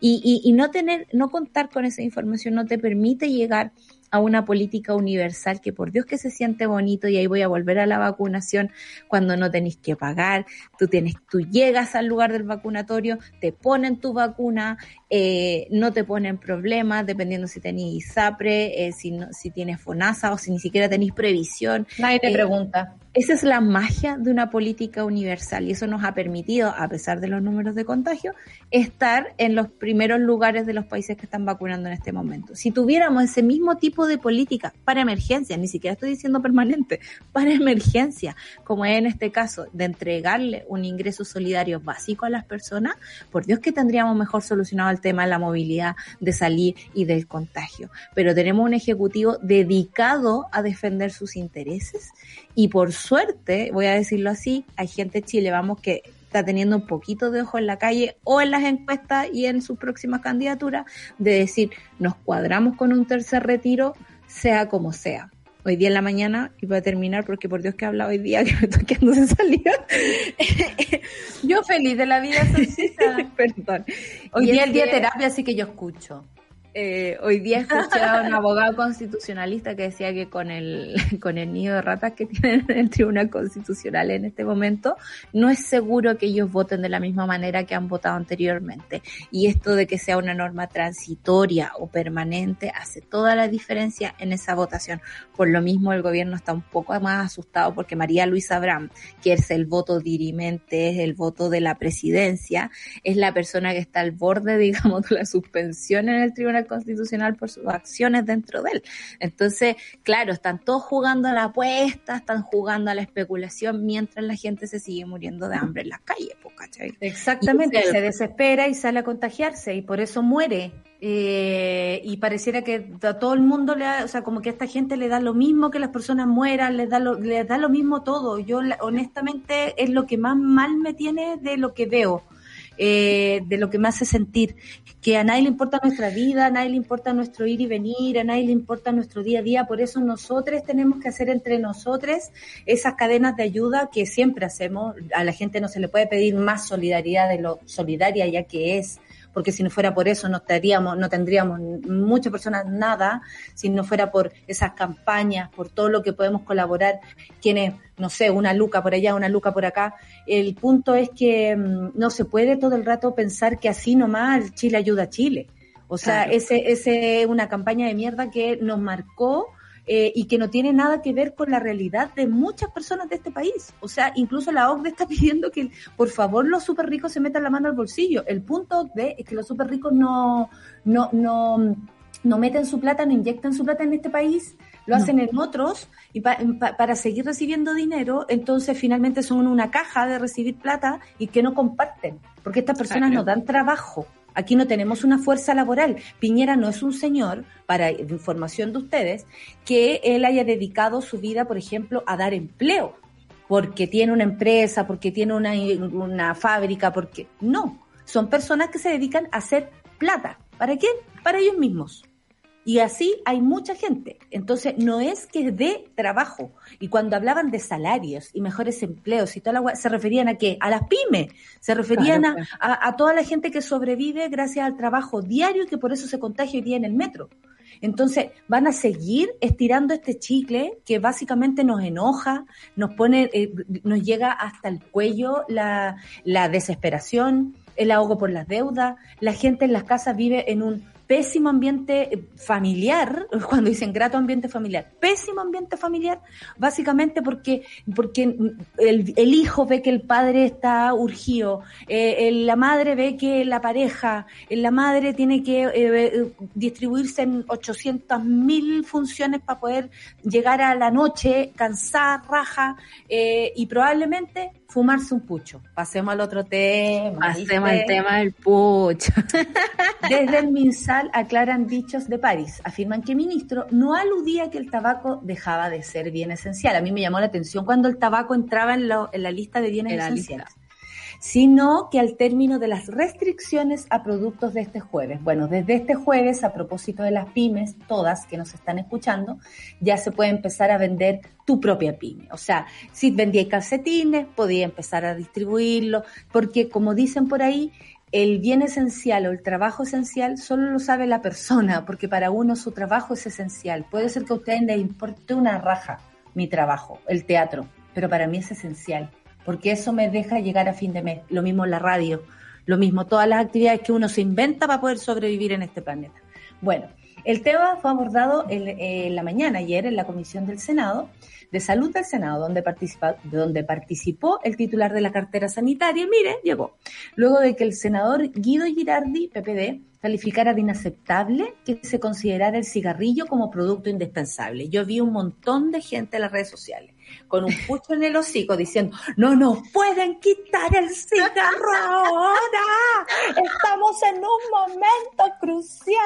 C: Y, y, y no tener, no contar con esa información no te permite llegar a una política universal que por Dios que se siente bonito y ahí voy a volver a la vacunación cuando no tenéis que pagar, tú tienes, tú llegas al lugar del vacunatorio, te ponen tu vacuna, eh, no te ponen problemas dependiendo si tenéis ISAPRE, eh, si, si tienes FONASA o si ni siquiera tenéis previsión.
B: Nadie te
C: eh,
B: pregunta.
C: Esa es la magia de una política universal y eso nos ha permitido, a pesar de los números de contagio, estar en los primeros lugares de los países que están vacunando en este momento. Si tuviéramos ese mismo tipo de política para emergencia, ni siquiera estoy diciendo permanente, para emergencia, como es en este caso, de entregarle un ingreso solidario básico a las personas, por Dios que tendríamos mejor solucionado el tema de la movilidad, de salir y del contagio. Pero tenemos un ejecutivo dedicado a defender sus intereses y por suerte, voy a decirlo así, hay gente en Chile, vamos, que está teniendo un poquito de ojo en la calle o en las encuestas y en sus próximas candidaturas de decir, nos cuadramos con un tercer retiro, sea como sea. Hoy día en la mañana, y voy a terminar porque por Dios que he hablado hoy día que me estoy quedando sin salida.
B: yo feliz de la vida, Perdón. Hoy día es el día de terapia, así que yo escucho.
C: Eh, hoy día escuché a un abogado constitucionalista que decía que con el, con el nido de ratas que tienen en el Tribunal Constitucional en este momento, no es seguro que ellos voten de la misma manera que han votado anteriormente. Y esto de que sea una norma transitoria o permanente hace toda la diferencia en esa votación. Por lo mismo el gobierno está un poco más asustado porque María Luisa Abraham, que es el voto dirimente, es el voto de la presidencia, es la persona que está al borde, digamos, de la suspensión en el Tribunal Constitucional por sus acciones dentro de él. Entonces, claro, están todos jugando a la apuesta, están jugando a la especulación mientras la gente se sigue muriendo de hambre en las calles, ¿cachai?
B: Exactamente, se desespera y sale a contagiarse y por eso muere. Eh, y pareciera que a todo el mundo le da, o sea, como que a esta gente le da lo mismo que las personas mueran, les da lo, les da lo mismo todo. Yo honestamente es lo que más mal me tiene de lo que veo eh, de lo que me hace sentir, que a nadie le importa nuestra vida, a nadie le importa nuestro ir y venir, a nadie le importa nuestro día a día, por eso nosotros tenemos que hacer entre nosotros esas cadenas de ayuda que siempre hacemos, a la gente no se le puede pedir más solidaridad de lo solidaria ya que es, porque si no fuera por eso no estaríamos, no tendríamos muchas personas nada, si no fuera por esas campañas, por todo lo que podemos colaborar, quienes, no sé, una luca por allá, una luca por acá. El punto es que mm, no se puede todo el rato pensar que así nomás Chile ayuda a Chile. O sea, ese, ese es una campaña de mierda que nos marcó eh, y que no tiene nada que ver con la realidad de muchas personas de este país. O sea, incluso la OCDE está pidiendo que por favor los super ricos se metan la mano al bolsillo. El punto OCDE es que los super ricos no, no, no, no meten su plata, no inyectan su plata en este país, lo hacen en otros y para seguir recibiendo dinero, entonces finalmente son una caja de recibir plata y que no comparten, porque estas personas no dan trabajo. Aquí no tenemos una fuerza laboral. Piñera no es un señor, para información de ustedes, que él haya dedicado su vida, por ejemplo, a dar empleo, porque tiene una empresa, porque tiene una, una fábrica, porque no. Son personas que se dedican a hacer plata. ¿Para quién? Para ellos mismos. Y así hay mucha gente. Entonces, no es que dé trabajo. Y cuando hablaban de salarios y mejores empleos y toda la se referían a qué? A las pymes. Se referían a, a, toda la gente que sobrevive gracias al trabajo diario y que por eso se contagia hoy día en el metro. Entonces, van a seguir estirando este chicle que básicamente nos enoja, nos pone, eh, nos llega hasta el cuello la, la desesperación, el ahogo por las deudas. La gente en las casas vive en un pésimo ambiente eh, familiar, cuando dicen grato ambiente familiar, pésimo ambiente familiar, básicamente porque, porque el, el hijo ve que el padre está urgido, eh, la madre ve que la pareja, eh, la madre tiene que eh, distribuirse en 800 mil funciones para poder llegar a la noche, cansar, raja, y probablemente fumarse un pucho. Pasemos al otro tema.
C: Pasemos al tema del pucho.
B: Desde el MinSal aclaran dichos de París. Afirman que el ministro no aludía que el tabaco dejaba de ser bien esencial. A mí me llamó la atención cuando el tabaco entraba en, en la lista de bienes esenciales sino que al término de las restricciones a productos de este jueves. Bueno, desde este jueves, a propósito de las pymes, todas que nos están escuchando, ya se puede empezar a vender tu propia pyme. O sea, si vendía calcetines, podía empezar a distribuirlo, porque como dicen por ahí, el bien esencial o el trabajo esencial solo lo sabe la persona, porque para uno su trabajo es esencial. Puede ser que a usted le importe una raja mi trabajo, el teatro, pero para mí es esencial porque eso me deja llegar a fin de mes. Lo mismo la radio, lo mismo todas las actividades que uno se inventa para poder sobrevivir en este planeta. Bueno, el tema fue abordado en, la mañana, ayer, en la Comisión del Senado, de Salud del Senado, donde, participa, donde participó el titular de la cartera sanitaria. Mire, llegó. Luego de que el senador Guido Girardi, PPD, calificara de inaceptable que se considerara el cigarrillo como producto indispensable. Yo vi un montón de gente en las redes sociales con un pucho en el hocico diciendo, no nos pueden quitar el cigarro ahora, estamos en un momento crucial,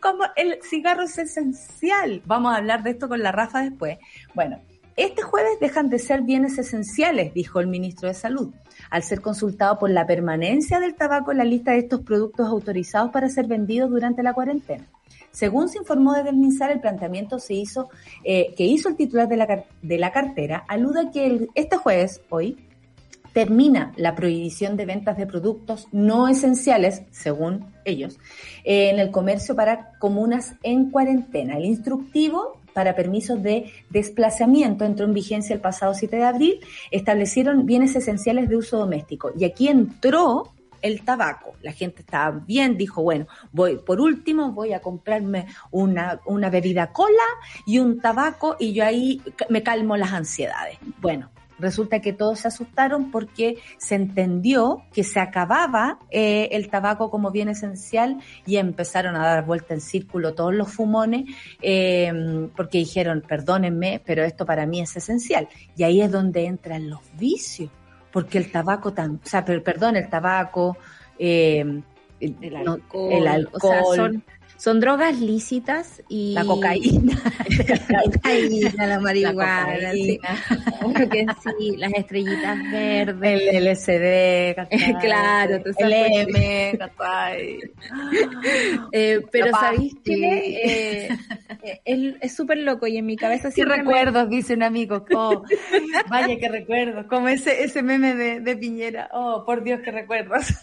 B: como el cigarro es esencial. Vamos a hablar de esto con la Rafa después. Bueno, este jueves dejan de ser bienes esenciales, dijo el ministro de Salud, al ser consultado por la permanencia del tabaco en la lista de estos productos autorizados para ser vendidos durante la cuarentena. Según se informó desde el MinSal, el planteamiento se hizo, eh, que hizo el titular de la, de la cartera aluda que este jueves, hoy, termina la prohibición de ventas de productos no esenciales, según ellos, en el comercio para comunas en cuarentena. El instructivo para permisos de desplazamiento entró en vigencia el pasado 7 de abril, establecieron bienes esenciales de uso doméstico. Y aquí entró el tabaco. La gente estaba bien, dijo, bueno, voy, por último voy a comprarme una, una bebida cola y un tabaco y yo ahí me calmo las ansiedades. Bueno, resulta que todos se asustaron porque se entendió que se acababa eh, el tabaco como bien esencial y empezaron a dar vuelta en círculo todos los fumones eh, porque dijeron, perdónenme, pero esto para mí es esencial. Y ahí es donde entran los vicios porque el tabaco, tan, o sea, perdón, el tabaco, eh, el, alcohol,
C: el alcohol. son, son drogas lícitas y...
B: La cocaína.
C: la cocaína, la marihuana. La sí. sí, las estrellitas verdes.
B: El LSD,
C: claro.
B: El M,
C: eh, pero ¿sabéis qué? Eh, es súper loco y en mi cabeza
B: sí recuerdos, dice un amigo. Oh, vaya que recuerdos. Como ese, ese meme de, de Piñera. Oh, por Dios, que recuerdos.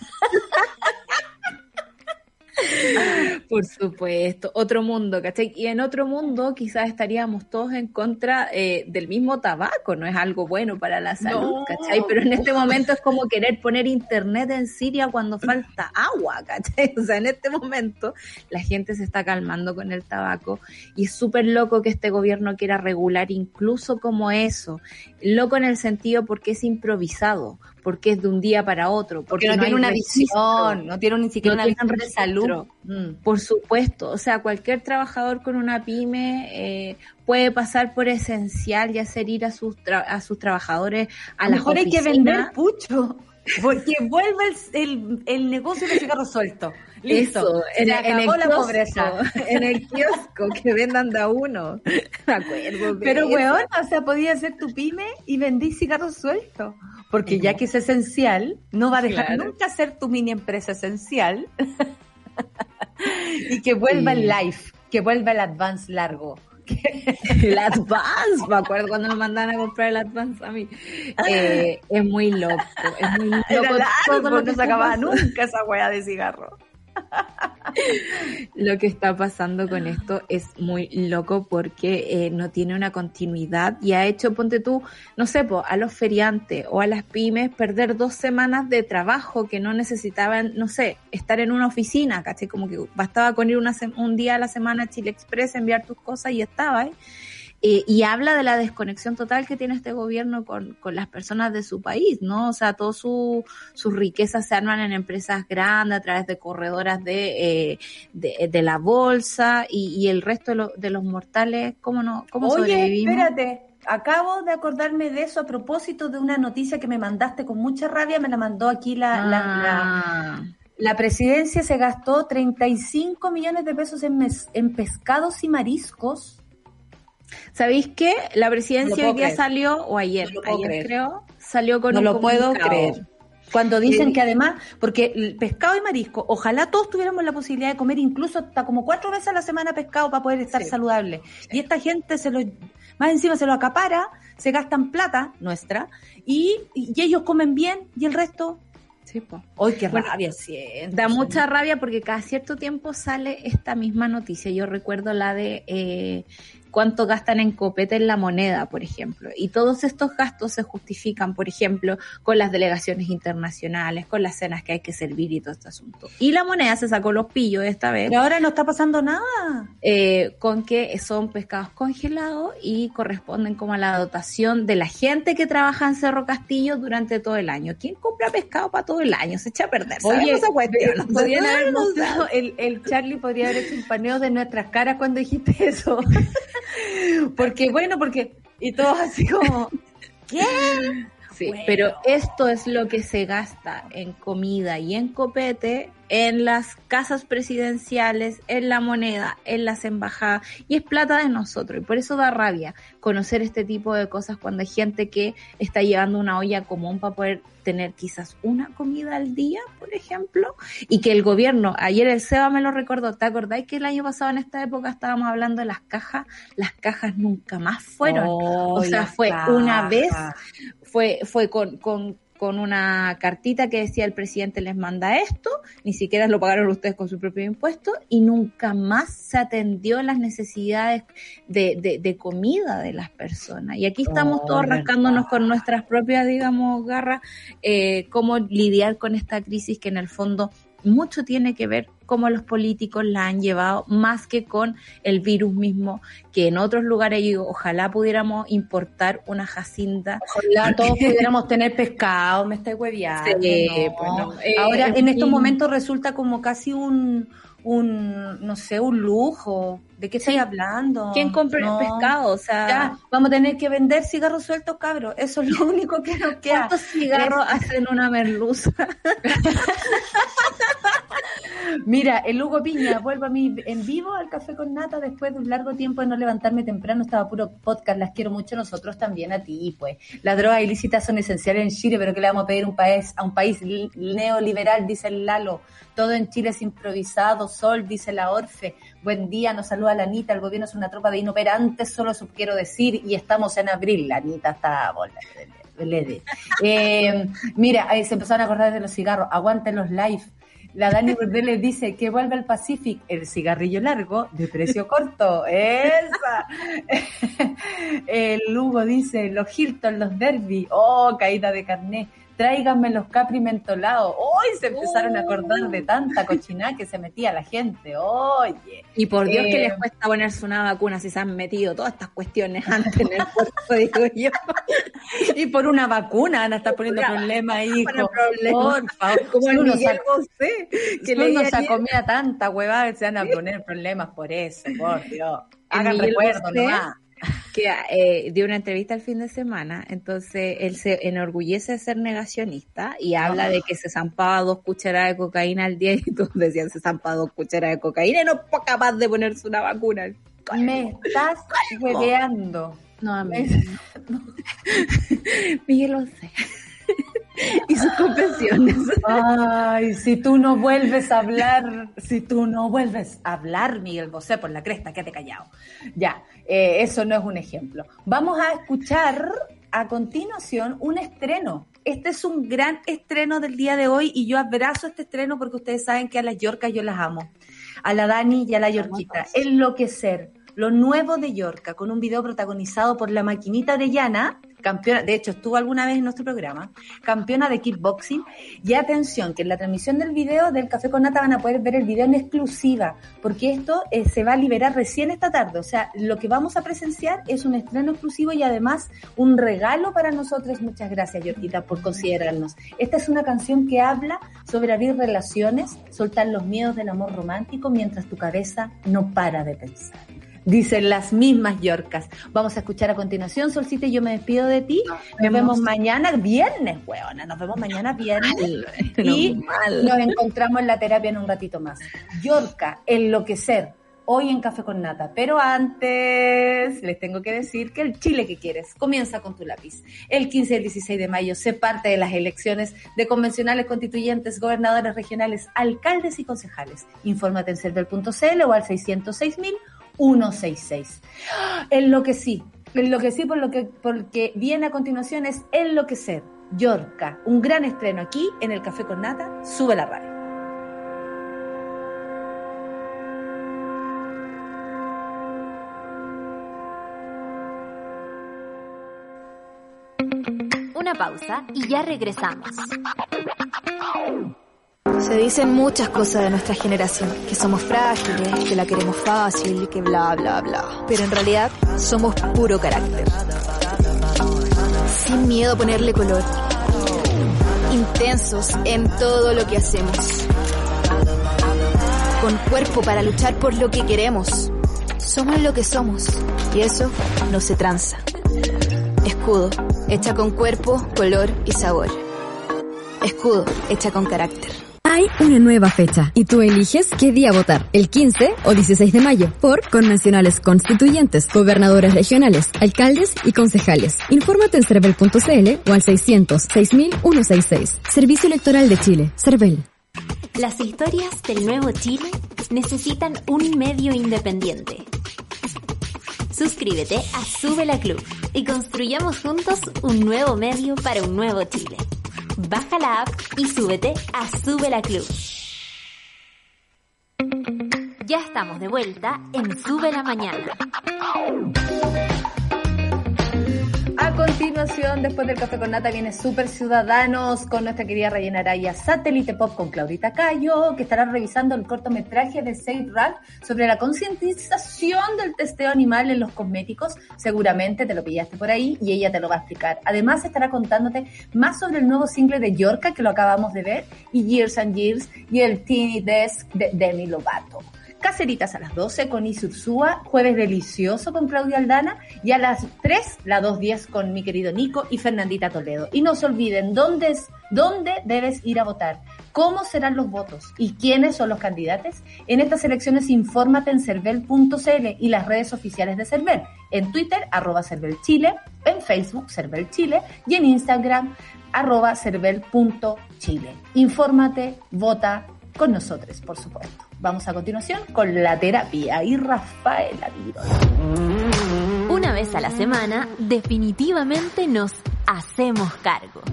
C: Por supuesto, otro mundo, ¿cachai? Y en otro mundo quizás estaríamos todos en contra eh, del mismo tabaco, no es algo bueno para la salud, ¿cachai? Pero en este momento es como querer poner internet en Siria cuando falta agua, ¿cachai? O sea, en este momento la gente se está calmando con el tabaco y es súper loco que este gobierno quiera regular incluso como eso, loco en el sentido porque es improvisado, porque es de un día para otro, porque,
B: no, tiene una visión, no tiene ni siquiera una visión de salud.
C: Mm. Por supuesto, o sea, cualquier trabajador con una pyme eh, puede pasar por esencial y hacer ir a sus, a sus trabajadores a, la
B: mejor hay que vender pucho. Porque vuelva el, el, negocio de cigarros suelto. Listo.
C: en, el la pobreza. En el kiosco, que vendan de a uno. Me acuerdo.
B: Pero, weón, o sea, podía ser tu pyme y vendí cigarros sueltos. Porque ya que es esencial, no va a dejar nunca ser tu mini empresa esencial. y que vuelva el live, que vuelva el advance largo.
C: el Advance, me acuerdo cuando nos mandaban a comprar el Advance a mí. Eh, es muy loco, es muy loco.
B: Era todo no se acababa nunca esa hueá de cigarro.
C: Lo que está pasando con esto es muy loco porque eh, no tiene una continuidad y ha hecho, ponte tú, no sé, a los feriantes o a las pymes perder dos semanas de trabajo que no necesitaban, no sé, estar en una oficina, ¿caché? Como que bastaba con ir una un día a la semana a Chile Express, enviar tus cosas y estaba, ¿eh? Eh, y habla de la desconexión total que tiene este gobierno con, con las personas de su país, ¿no? O sea, todas sus riquezas se arman en empresas grandes a través de corredoras de, eh, de, la bolsa y, el resto de, de, los mortales, ¿cómo no? ¿Cómo
B: Oye, espérate. Acabo de acordarme de eso a propósito de una noticia que me mandaste con mucha rabia, me la mandó aquí la, la, ah. la presidencia se gastó 35 millones de pesos en, en pescados y mariscos
C: ¿Sabéis qué? La presidencia hoy día salió, o ayer, ayer creo, salió con
B: no lo puedo creer. Cuando dicen que además, porque el pescado y marisco, ojalá todos tuviéramos la posibilidad de comer incluso hasta como cuatro veces a la semana pescado para poder estar saludable. Y esta gente se lo, más encima se lo acapara, se gastan plata nuestra, y, y ellos comen bien, y el resto
C: Sí, pues. qué rabia, sí. Da mucha rabia porque cada cierto tiempo sale esta misma noticia. Yo recuerdo la de eh, cuánto gastan en copete en la moneda, por ejemplo. Y todos estos gastos se justifican, por ejemplo, con las delegaciones internacionales, con las cenas que hay que servir y todo este asunto. Y la moneda se sacó los pillos esta vez.
B: Y ahora no está pasando nada.
C: Eh, con que son pescados congelados y corresponden como a la dotación de la gente que trabaja en Cerro Castillo durante todo el año. ¿Quién compra pescado para todo el año? Se echa a perder.
B: Oye, esa cuestión? Podrían el, el Charlie podría haber hecho un paneo de nuestras caras cuando dijiste eso. porque bueno, porque y todos así como ¿qué?
C: Sí, pero esto es lo que se gasta en comida y en copete en las casas presidenciales, en la moneda, en las embajadas, y es plata de nosotros. Y por eso da rabia conocer este tipo de cosas cuando hay gente que está llevando una olla común para poder tener quizás una comida al día, por ejemplo, y que el gobierno, ayer el SEBA me lo recordó, ¿te acordáis que el año pasado en esta época estábamos hablando de las cajas? Las cajas nunca más fueron. o sea, fue una vez, fue, fue con, con con una cartita que decía el presidente les manda esto, ni siquiera lo pagaron ustedes con su propio impuesto y nunca más se atendió las necesidades de, de, comida de las personas. Y aquí estamos oh, todos rascándonos con nuestras propias, digamos, garras, eh, cómo lidiar con esta crisis que en el fondo mucho tiene que ver cómo los políticos la han llevado, más que con el virus mismo, que en otros lugares yo ojalá pudiéramos importar una jacinta.
B: Ojalá todos pudiéramos tener pescado, me estoy hueviando. Pues eh, Ahora, en estos momentos resulta como casi un, un, no sé, un lujo. ¿De qué estoy hablando?
C: ¿Quién compra el pescado? O sea,
B: vamos a tener que vender cigarros sueltos, cabros. Eso es lo único que nos queda.
C: ¿Cuántos cigarros hacen una merluza?
B: Mira, el Hugo Piña, vuelvo a mí en vivo al café con nata después de un largo tiempo de no levantarme temprano, estaba puro podcast, las quiero mucho nosotros también a ti, pues. Las drogas ilícitas son esenciales en Chile, pero que le vamos a pedir un país, a un país neoliberal, dice el Lalo. Todo en Chile es improvisado, Sol, dice la Orfe. Buen día, nos saluda la Anita, el gobierno es una tropa de inoperantes, solo eso quiero decir, y estamos en abril, la Anita está... Eh, mira, se empezaron a acordar de los cigarros, aguanten los live la Dani Burdeles dice que vuelve al Pacific el cigarrillo largo de precio corto. Esa. El Lugo dice los Hilton, los Derby. Oh, caída de carné tráiganme los capri mentolados. Hoy se empezaron a acordar de tanta cochina que se metía la gente. Oye.
C: Y por Dios que les eh, cuesta ponerse una vacuna si se han metido todas estas cuestiones antes en el cuerpo, digo yo.
B: y por una vacuna van a estar poniendo problemas, hijo. Por favor. Como el Miguel José, que uno se comía tanta huevada que se van a poner problemas por eso, por Dios. Hagan recuerdo nomás
C: que eh, dio una entrevista el fin de semana, entonces él se enorgullece de ser negacionista y habla de que se zampaba dos cucharadas de cocaína al día y todos decían se zampaba dos cucharadas de cocaína y no fue capaz de ponerse una vacuna.
B: Me estás hueveando.
C: No, a mí. Miguel lo sé. y sus confesiones.
B: Ay, si tú no vuelves a hablar, si tú no vuelves a hablar, Miguel Bosé, por la cresta, quédate callado. Ya, eh, eso no es un ejemplo. Vamos a escuchar a continuación un estreno. Este es un gran estreno del día de hoy y yo abrazo este estreno porque ustedes saben que a las Yorcas yo las amo. A la Dani y a la Yorquita. Enloquecer. Lo nuevo de Yorca, con un video protagonizado por la maquinita de Yana campeona, de hecho estuvo alguna vez en nuestro programa, campeona de kickboxing. Y atención, que en la transmisión del video del Café con Nata van a poder ver el video en exclusiva, porque esto eh, se va a liberar recién esta tarde. O sea, lo que vamos a presenciar es un estreno exclusivo y además un regalo para nosotros. Muchas gracias, Yorquita, por considerarnos. Esta es una canción que habla sobre abrir relaciones, soltar los miedos del amor romántico mientras tu cabeza no para de pensar dicen las mismas Yorcas. Vamos a escuchar a continuación, Solcita, y yo me despido de ti. Nos, vemos mañana viernes, weona. Nos vemos mañana viernes. y nos encontramos en la terapia en un ratito más. Yorca, enloquecer. Hoy en Café con Nata. Pero antes les tengo que decir que el Chile que quieres comienza con tu lápiz. El 15 y el 16 de mayo se parte de las elecciones de convencionales constituyentes, gobernadores regionales, alcaldes y concejales. Infórmate en cervel.cl o al 606 mil 166. Enloquecí, enloquecí por lo que, porque viene a continuación es Enloquecer, Yorca, un gran estreno aquí en el Café con Nata, sube la radio.
A: Una pausa y ya regresamos.
D: Se dicen muchas cosas de nuestra generación, que somos frágiles, que la queremos fácil, que bla, bla, bla. Pero en realidad somos puro carácter. Sin miedo a ponerle color. Intensos en todo lo que hacemos. Con cuerpo para luchar por lo que queremos. Somos lo que somos. Y eso no se tranza. Escudo, hecha con cuerpo, color y sabor. Escudo, hecha con carácter.
E: Hay una nueva fecha y tú eliges qué día votar, el 15 o 16 de mayo, por convencionales constituyentes, gobernadores regionales, alcaldes y concejales. Infórmate en cervel.cl o al 600 6166. Servicio Electoral de Chile, Cervel.
A: Las historias del nuevo Chile necesitan un medio independiente. Suscríbete a Sube la Club y construyamos juntos un nuevo medio para un nuevo Chile. Baja la app y súbete a Sube la Club. Ya estamos de vuelta en Sube la Mañana.
B: Continuación, después del Café con Nata, viene Super Ciudadanos con nuestra querida Rayena Araya, Satélite Pop con Claudita Cayo, que estará revisando el cortometraje de Said Rack sobre la concientización del testeo animal en los cosméticos. Seguramente te lo pillaste por ahí y ella te lo va a explicar. Además, estará contándote más sobre el nuevo single de Yorka, que lo acabamos de ver, y Years and Years, y el Teeny Desk de Demi Lovato. Caseritas a las 12 con Isursúa, jueves delicioso con Claudia Aldana y a las 3, la 2.10 con mi querido Nico y Fernandita Toledo. Y no se olviden, ¿dónde, es, dónde debes ir a votar? cómo serán los votos y quiénes son los candidatos. En estas elecciones infórmate en cervel.cl y las redes oficiales de Cervel. En Twitter, arroba Chile, en Facebook, Cervel Chile y en Instagram, arroba cervel.chile. Infórmate, vota con nosotros, por supuesto. Vamos a continuación con la terapia y Rafaela
A: Una vez a la semana, definitivamente nos hacemos cargo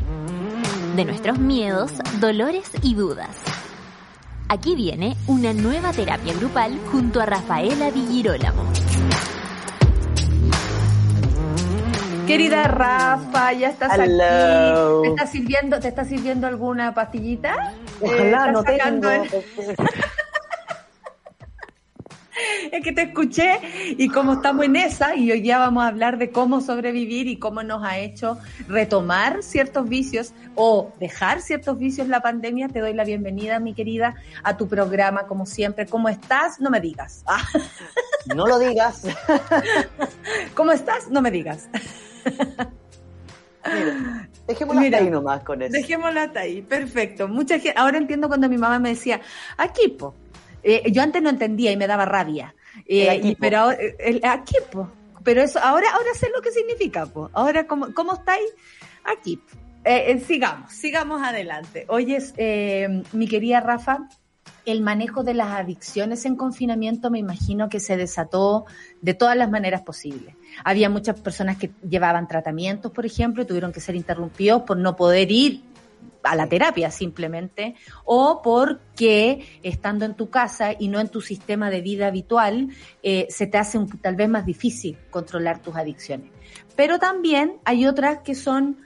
A: de nuestros miedos, dolores y dudas. Aquí viene una nueva terapia grupal junto a Rafaela Di
B: Querida Rafa, ya estás aquí. ¿Te está sirviendo, te está sirviendo alguna pastillita?
F: Ojalá eh, no tengo.
B: es que te escuché y como estamos en esa y hoy ya vamos a hablar de cómo sobrevivir y cómo nos ha hecho retomar ciertos vicios o dejar ciertos vicios la pandemia, te doy la bienvenida, mi querida, a tu programa como siempre. ¿Cómo estás? No me digas.
F: No lo digas.
B: ¿Cómo estás? No me digas.
F: dejémosla ahí nomás con eso.
B: Dejémosla ahí, perfecto. Mucha gente, ahora entiendo cuando mi mamá me decía, aquí, po, eh, yo antes no entendía y me daba rabia. Eh, pero eh, el equipo. Pero eso, ahora, ahora sé lo que significa, po. Ahora, ¿cómo, cómo estáis? Aquí. sigamos, sigamos adelante. Oye, mi querida Rafa, el manejo de las adicciones en confinamiento me imagino que se desató de todas las maneras posibles. Había muchas personas que llevaban tratamientos, por ejemplo, y tuvieron que ser interrumpidos por no poder ir a la terapia simplemente, o porque estando en tu casa y no en tu sistema de vida habitual, eh, se te hace tal vez más difícil controlar tus adicciones. Pero también hay otras que son,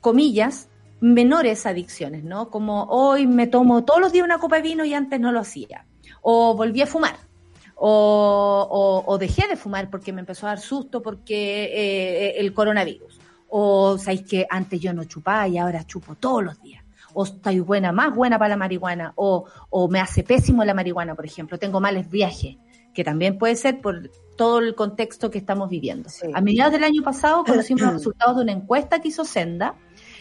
B: comillas, menores adicciones, ¿no? Como hoy me tomo todos los días una copa de vino y antes no lo hacía. O volví a fumar. O, dejé de fumar porque me empezó a dar susto porque eh, el coronavirus o sabéis que antes yo no chupaba y ahora chupo todos los días. O estoy buena, más buena para la marihuana, o, o me hace pésimo la marihuana, por ejemplo, tengo males viajes, que también puede ser por todo el contexto que estamos viviendo. A mediados del año pasado conocimos los resultados de una encuesta que hizo Senda,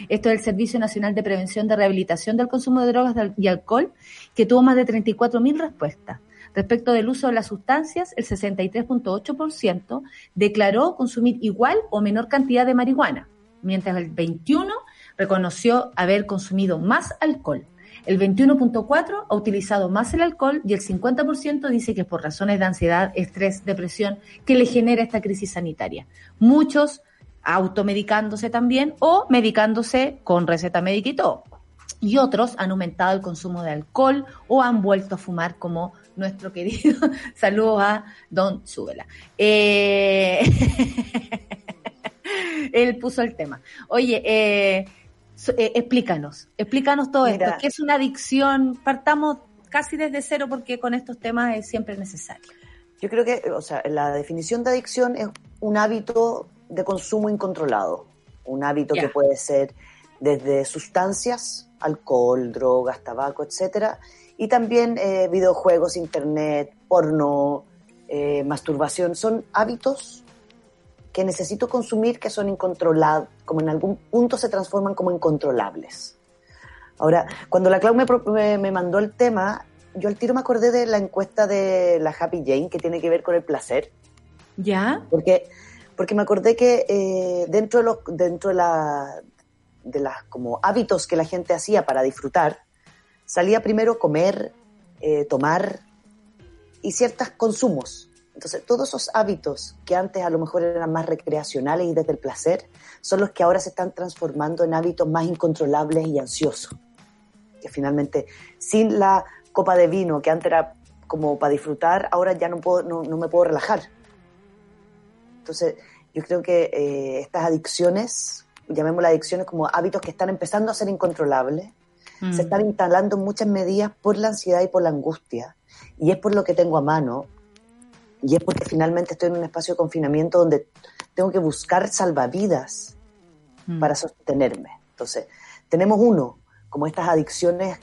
B: esto es el Servicio Nacional de Prevención de Rehabilitación del Consumo de Drogas y Alcohol, que tuvo más de 34.000 respuestas. Respecto del uso de las sustancias, el 63.8% declaró consumir igual o menor cantidad de marihuana, mientras el 21% reconoció haber consumido más alcohol. El 21.4% ha utilizado más el alcohol y el 50% dice que es por razones de ansiedad, estrés, depresión que le genera esta crisis sanitaria. Muchos automedicándose también o medicándose con receta médica y todo y otros han aumentado el consumo de alcohol o han vuelto a fumar como nuestro querido, saludos a Don Súbela. Eh, él puso el tema. Oye, eh, eh, explícanos, explícanos todo esto. ¿Qué es una adicción? Partamos casi desde cero porque con estos temas es siempre necesario.
F: Yo creo que, o sea, la definición de adicción es un hábito de consumo incontrolado, un hábito que puede ser desde sustancias alcohol, drogas, tabaco, etcétera, y también eh, videojuegos, internet, porno, eh, masturbación, son hábitos que necesito consumir que son incontrolables, como en algún punto se transforman como incontrolables. Ahora, cuando la Clau me, me, mandó el tema, yo al tiro me acordé de la encuesta de la Happy Jane que tiene que ver con el placer.
B: ¿Ya?
F: Porque, porque me acordé que eh, dentro, de los, dentro de, la, de las como hábitos que la gente hacía para disfrutar, salía primero comer, eh, tomar y ciertos consumos. Entonces, todos esos hábitos que antes a lo mejor eran más recreacionales y desde el placer, son los que ahora se están transformando en hábitos más incontrolables y ansiosos. Que finalmente, sin la copa de vino que antes era como para disfrutar, ahora ya no, puedo, no, me puedo relajar. Entonces, yo creo que eh, estas adicciones llamémoslas adicciones como hábitos que están empezando a ser incontrolables, se mm. están instalando muchas medidas por la ansiedad y por la angustia. Y es por lo que tengo a mano, y es porque finalmente estoy en un espacio de confinamiento donde tengo que buscar salvavidas mm. para sostenerme. Entonces, tenemos uno, como estas adicciones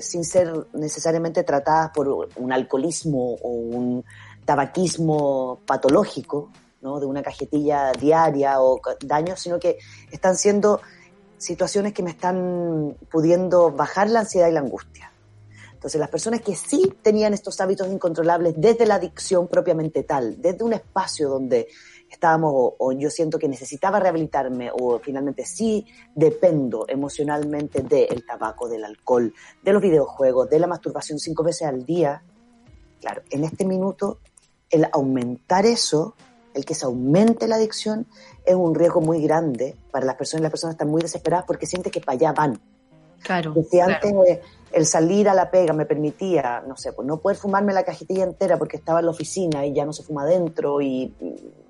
F: sin ser necesariamente tratadas por un alcoholismo o un tabaquismo patológico, de una cajetilla diaria o daños, sino que están siendo situaciones que me están pudiendo bajar la ansiedad y la angustia. Entonces, las personas que sí tenían estos hábitos incontrolables desde la adicción propiamente tal, desde un espacio donde estábamos o, yo siento que necesitaba rehabilitarme o finalmente sí dependo emocionalmente del tabaco, del alcohol, de los videojuegos, de la masturbación cinco veces al día, claro, en este minuto el aumentar eso, el que se aumente la adicción, es un riesgo muy grande para las personas. Las personas están muy desesperadas porque sienten que para allá van.
B: Claro.
F: si antes el salir a la pega me permitía, no sé, pues no poder fumarme la cajetilla entera porque estaba en la oficina y ya no se fuma adentro y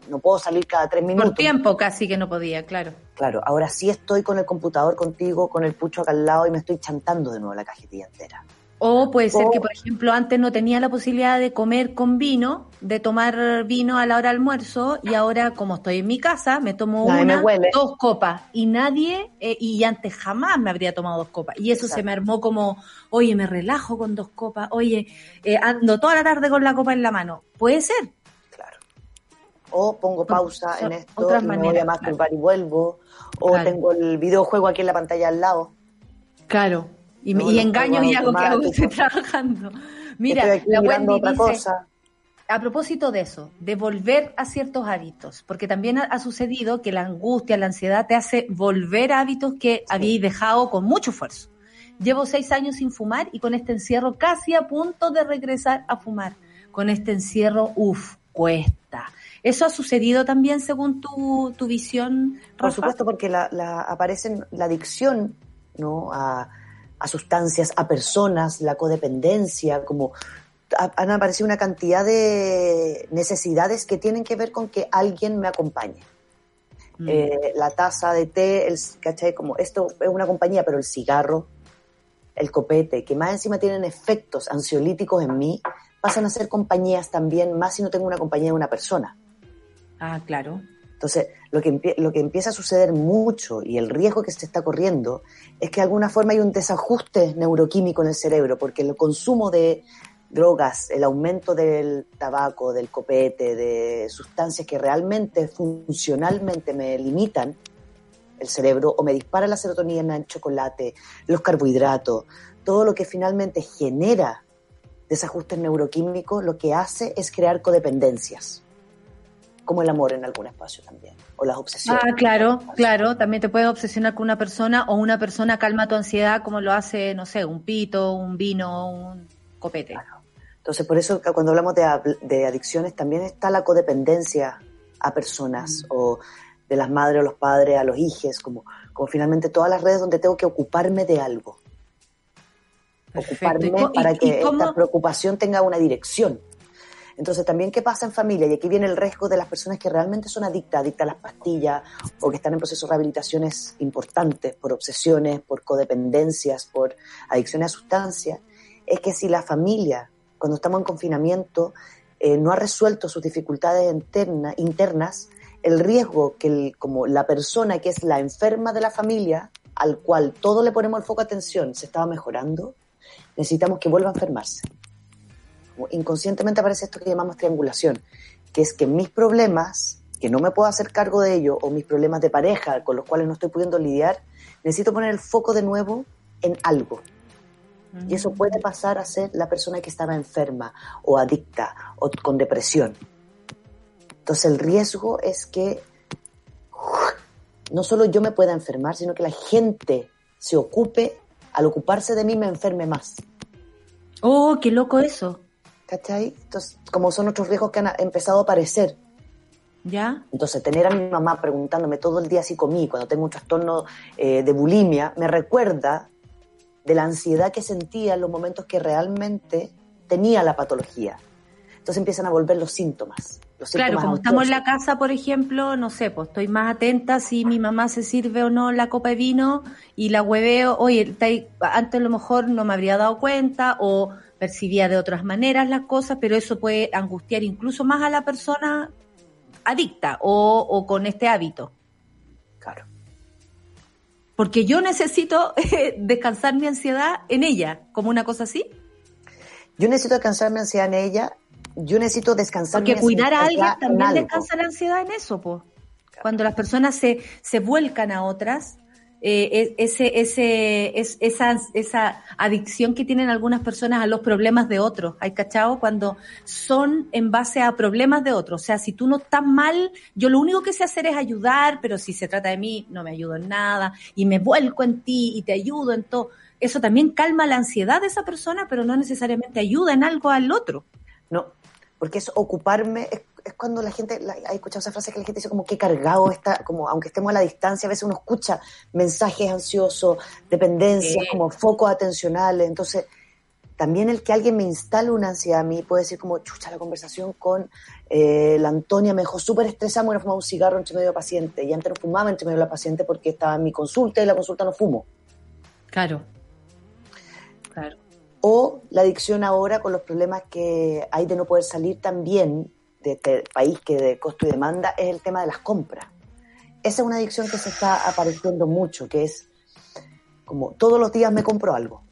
F: no puedo salir cada tres minutos.
B: Por tiempo casi que no podía, claro.
F: Claro, ahora sí estoy con el computador contigo, con el pucho acá al lado y me estoy chantando de nuevo la cajetilla entera.
B: O puede ser que, por ejemplo, antes no tenía la posibilidad de comer con vino, de tomar vino a la hora de almuerzo, y ahora, como estoy en mi casa, me tomo una, dos copas. Y nadie, eh, y antes jamás me habría tomado dos copas. Y eso se me armó como, oye, me relajo con dos copas, oye, eh, ando toda la tarde con la copa en la mano. Puede ser.
F: Claro. O pongo pausa en esto, otras maneras, me voy a masturbar y vuelvo. O tengo el videojuego aquí en la pantalla al lado.
B: Claro y, engaño y hago que hago, estoy trabajando. Mira, la Wendy dice, a propósito de eso, de volver a ciertos hábitos, porque también ha, sucedido que la angustia, la ansiedad te hace volver a hábitos que habíais dejado con mucho esfuerzo. Llevo seis años sin fumar y con este encierro casi a punto de regresar a fumar. Con este encierro, uff, cuesta. ¿Eso ha sucedido también según tu, tu visión?
F: Por supuesto, porque la, la, aparece la adicción ¿no? a, a sustancias, a personas, la codependencia, como han aparecido una cantidad de necesidades que tienen que ver con que alguien me acompañe. Mm. Eh, la taza de té, el, ¿cachai? Como esto es una compañía, pero el cigarro, el copete, que más encima tienen efectos ansiolíticos en mí, pasan a ser compañías también, más si no tengo una compañía de una persona.
B: Ah, claro.
F: Entonces, lo que, lo que empieza a suceder mucho y el riesgo que se está corriendo es que de alguna forma hay un desajuste neuroquímico en el cerebro, porque el consumo de drogas, el aumento del tabaco, del copete, de sustancias que realmente funcionalmente me limitan el cerebro o me dispara la serotonina el chocolate, los carbohidratos, todo lo que finalmente genera desajustes neuroquímicos, lo que hace es crear codependencias como el amor en algún espacio también, o las obsesiones.
B: Ah, claro, claro, también te puedes obsesionar con una persona o una persona calma tu ansiedad como lo hace, no sé, un pito, un vino, un copete.
F: Entonces, por eso cuando hablamos de, adicciones también está la codependencia a personas mm. o de las madres o los padres a los hijos, como, como finalmente todas las redes donde tengo que ocuparme de algo. Ocuparme para que esta preocupación tenga una dirección. Entonces, también, ¿qué pasa en familia? Y aquí viene el riesgo de las personas que realmente son adictas, adictas a las pastillas o que están en procesos de rehabilitaciones importantes por obsesiones, por codependencias, por adicciones a sustancias, es que si la familia, cuando estamos en confinamiento, eh, no ha resuelto sus dificultades internas, el riesgo que como la persona que es la enferma de la familia, al cual todo le ponemos el foco de atención, se estaba mejorando, necesitamos que vuelva a enfermarse inconscientemente aparece esto que llamamos triangulación, que es que mis problemas, que no me puedo hacer cargo de ellos, o mis problemas de pareja con los cuales no estoy pudiendo lidiar, necesito poner el foco de nuevo en algo. Y eso puede pasar a ser la persona que estaba enferma o adicta o con depresión. Entonces el riesgo es que no solo yo me pueda enfermar, sino que la gente se ocupe, al ocuparse de mí me enferme más.
B: Oh, qué loco eso.
F: ¿Cachai? Entonces, como son otros riesgos que han empezado a aparecer.
B: ¿Ya?
F: Entonces, tener a mi mamá preguntándome todo el día si comí, cuando tengo un trastorno eh, de bulimia, me recuerda de la ansiedad que sentía en los momentos que realmente tenía la patología. Entonces empiezan a volver los síntomas.
B: claro, como estamos en la casa, por ejemplo, no sé, pues estoy más atenta si mi mamá se sirve o no la copa de vino y la hueveo, oye, antes a lo mejor no me habría dado cuenta o percibía de otras maneras las cosas, pero eso puede angustiar incluso más a la persona adicta o, con este hábito.
F: Claro.
B: Porque yo necesito eh, descansar mi ansiedad en ella, como una cosa así.
F: Yo necesito descansar mi ansiedad en ella. Yo necesito descansar
B: Porque cuidar a alguien también descansa la ansiedad en eso, pues. Cuando las personas se, se vuelcan a otras, eh, ese, ese, es, esa, esa adicción que tienen algunas personas a los problemas de otros. ¿Hay cachado? Cuando son en base a problemas de otros. O sea, si tú no estás mal, yo lo único que sé hacer es ayudar, pero si se trata de mí, no me ayudo en nada y me vuelco en ti y te ayudo en todo. Eso también calma la ansiedad de esa persona, pero no necesariamente ayuda en algo al otro.
F: No, porque es ocuparme, es cuando la gente, la, he escuchado esa frase que la gente dice como que cargado está, como aunque estemos a la distancia, a veces uno escucha mensajes ansiosos, dependencias, como focos atencionales. Entonces, también el que alguien me instale una ansiedad a mí puede decir como, chucha, la conversación con eh, la Antonia me dejó súper estresada, me voy a fumar un cigarro entre medio de paciente. Y antes no fumaba entre medio de la paciente porque estaba en mi consulta y la consulta no fumo.
B: Claro.
F: O la adicción ahora con los problemas que hay de no poder salir también de este país que de costo y demanda es el tema de las compras. Esa es una adicción que se está apareciendo mucho, que es como todos los días me compro algo.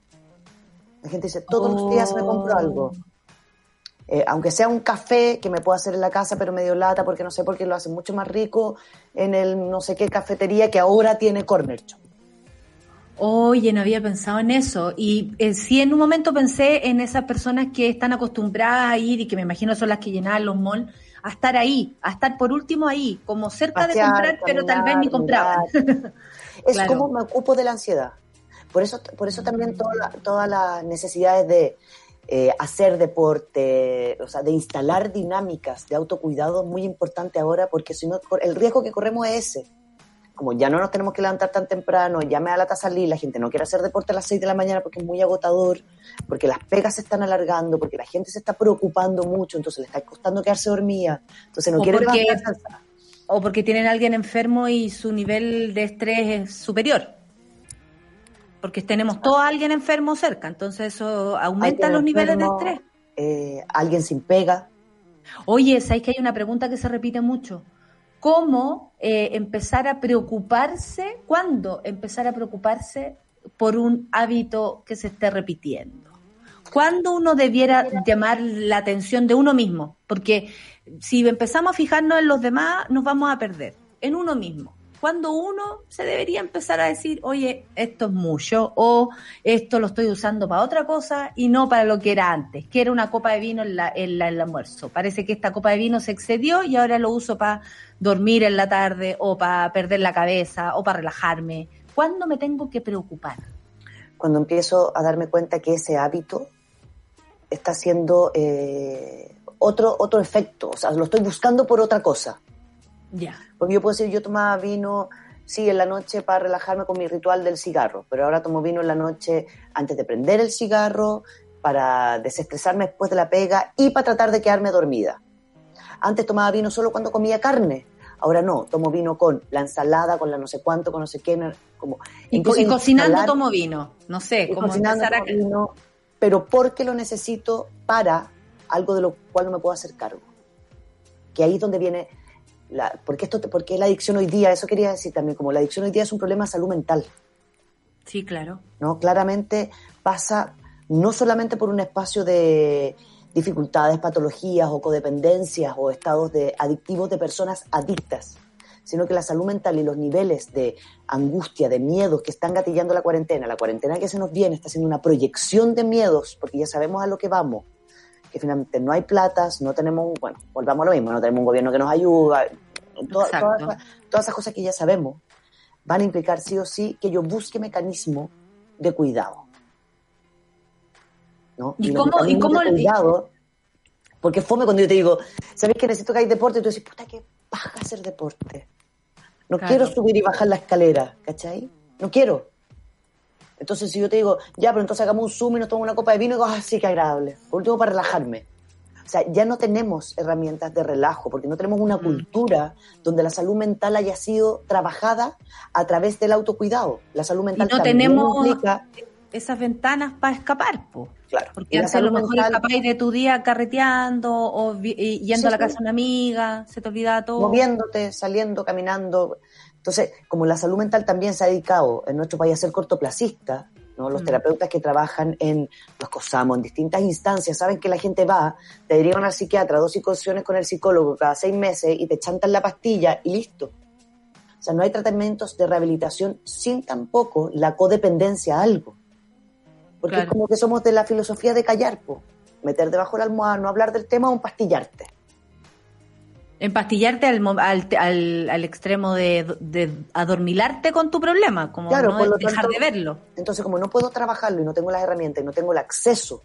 F: La gente dice, todos los días me compro algo. Eh, aunque sea un café que me puedo hacer en la casa, pero medio lata, porque no sé por qué lo hacen mucho más rico en el no sé qué cafetería que ahora tiene corner shop.
B: Oye, no había pensado en eso. Y eh, sí, en un momento pensé en esas personas que están acostumbradas a ir y que me imagino son las que llenaban los malls, a estar ahí, a estar por último ahí, como cerca de comprar, pero tal vez ni compraban.
F: es como me ocupo de la ansiedad. Por eso, por eso también todas las necesidades de eh, hacer deporte, o sea, de instalar dinámicas de autocuidado es muy importante ahora, porque si no, el riesgo que corremos es ese como ya no nos tenemos que levantar tan temprano, ya me da la salir, la gente no quiere hacer deporte a las 6 de la mañana porque es muy agotador, porque las pegas se están alargando, porque la gente se está preocupando mucho, entonces le está costando quedarse dormida, entonces no quiere porque,
B: O porque tienen a alguien enfermo y su nivel de estrés es superior. Porque tenemos todo a alguien enfermo cerca, entonces eso aumenta los niveles de estrés.
F: Eh, alguien sin pega.
B: Oye, ¿sabes que hay una pregunta que se repite mucho? Cómo eh, empezar a preocuparse, cuándo empezar a preocuparse por un hábito que se esté repitiendo. ¿Cuándo uno debiera llamar la atención de uno mismo? Porque si empezamos a fijarnos en los demás, nos vamos a perder. En uno mismo cuando uno se debería empezar a decir, oye, esto es mucho, o esto lo estoy usando para otra cosa y no para lo que era antes, que era una copa de vino en, la, en, el almuerzo. Parece que esta copa de vino se excedió y ahora lo uso para dormir en la tarde, o para perder la cabeza, o para relajarme. ¿Cuándo me tengo que preocupar?
F: Cuando empiezo a darme cuenta que ese hábito está haciendo eh, otro, otro efecto, o sea, lo estoy buscando por otra cosa.
B: Ya.
F: Porque yo puedo decir, yo tomaba vino, sí, en la noche para relajarme con mi ritual del cigarro, pero ahora tomo vino en la noche antes de prender el cigarro, para desestresarme después de la pega y para tratar de quedarme dormida. Antes tomaba vino solo cuando comía carne, ahora no, tomo vino con la ensalada, con la no sé cuánto, con no sé qué, como...
B: Y, cocinando tomo vino, no sé, como
F: cocinando tomo vino, pero porque lo necesito para algo de lo cual no me puedo hacer cargo. Que ahí es donde viene la, porque esto, porque la adicción hoy día, eso quería decir también, como la adicción hoy día es un problema de salud mental.
B: Sí, claro.
F: ¿no? Claramente pasa no solamente por un espacio de dificultades, patologías o codependencias o estados de adictivos de personas adictas, sino que la salud mental y los niveles de angustia, de miedos que están gatillando la cuarentena, la cuarentena que se nos viene está haciendo una proyección de miedos, porque ya sabemos a lo que vamos, que finalmente no hay platas, no tenemos, bueno, volvamos a lo mismo, no tenemos un gobierno que nos ayuda, todas, esas cosas que ya sabemos van a implicar sí o sí que yo busque mecanismo de cuidado. ¿no?
B: ¿Y, cómo, ¿y cómo
F: el cuidado? Porque fome cuando yo te digo, ¿sabes que necesito que hay deporte? Y tú dices, puta, qué baja hacer deporte. No quiero subir y bajar la escalera, ¿cachai? No quiero. Entonces, si yo te digo, ya, pero entonces hagamos un zoom y nos tomamos una copa de vino, y digo, ah, sí, qué agradable. Por último, para relajarme. O sea, ya no tenemos herramientas de relajo, porque no tenemos una mm. cultura donde la salud mental haya sido trabajada a través del autocuidado. La salud mental
B: y no tenemos esas ventanas para escapar, po.
F: Claro.
B: Porque a lo mejor escapáis de tu día carreteando o yendo a la casa de una amiga, se te olvida todo.
F: Moviéndote, saliendo, caminando. Entonces, como la salud mental también se ha dedicado en nuestro país a ser cortoplacista, ¿no? los mm. terapeutas que trabajan en los COSAMO, en distintas instancias, saben que la gente va, te derivan al psiquiatra, dos psicosesiones con el psicólogo cada seis meses y te chantan la pastilla y listo. O sea, no hay tratamientos de rehabilitación sin tampoco la codependencia a algo. Porque es como que somos de la filosofía de callar, po. meter debajo de la almohada, no hablar del tema o empastillarte.
B: Empastillarte al, al, al, extremo de, de, adormilarte con tu problema, como no dejar de verlo.
F: Entonces, como no puedo trabajarlo y no tengo las herramientas y no tengo el acceso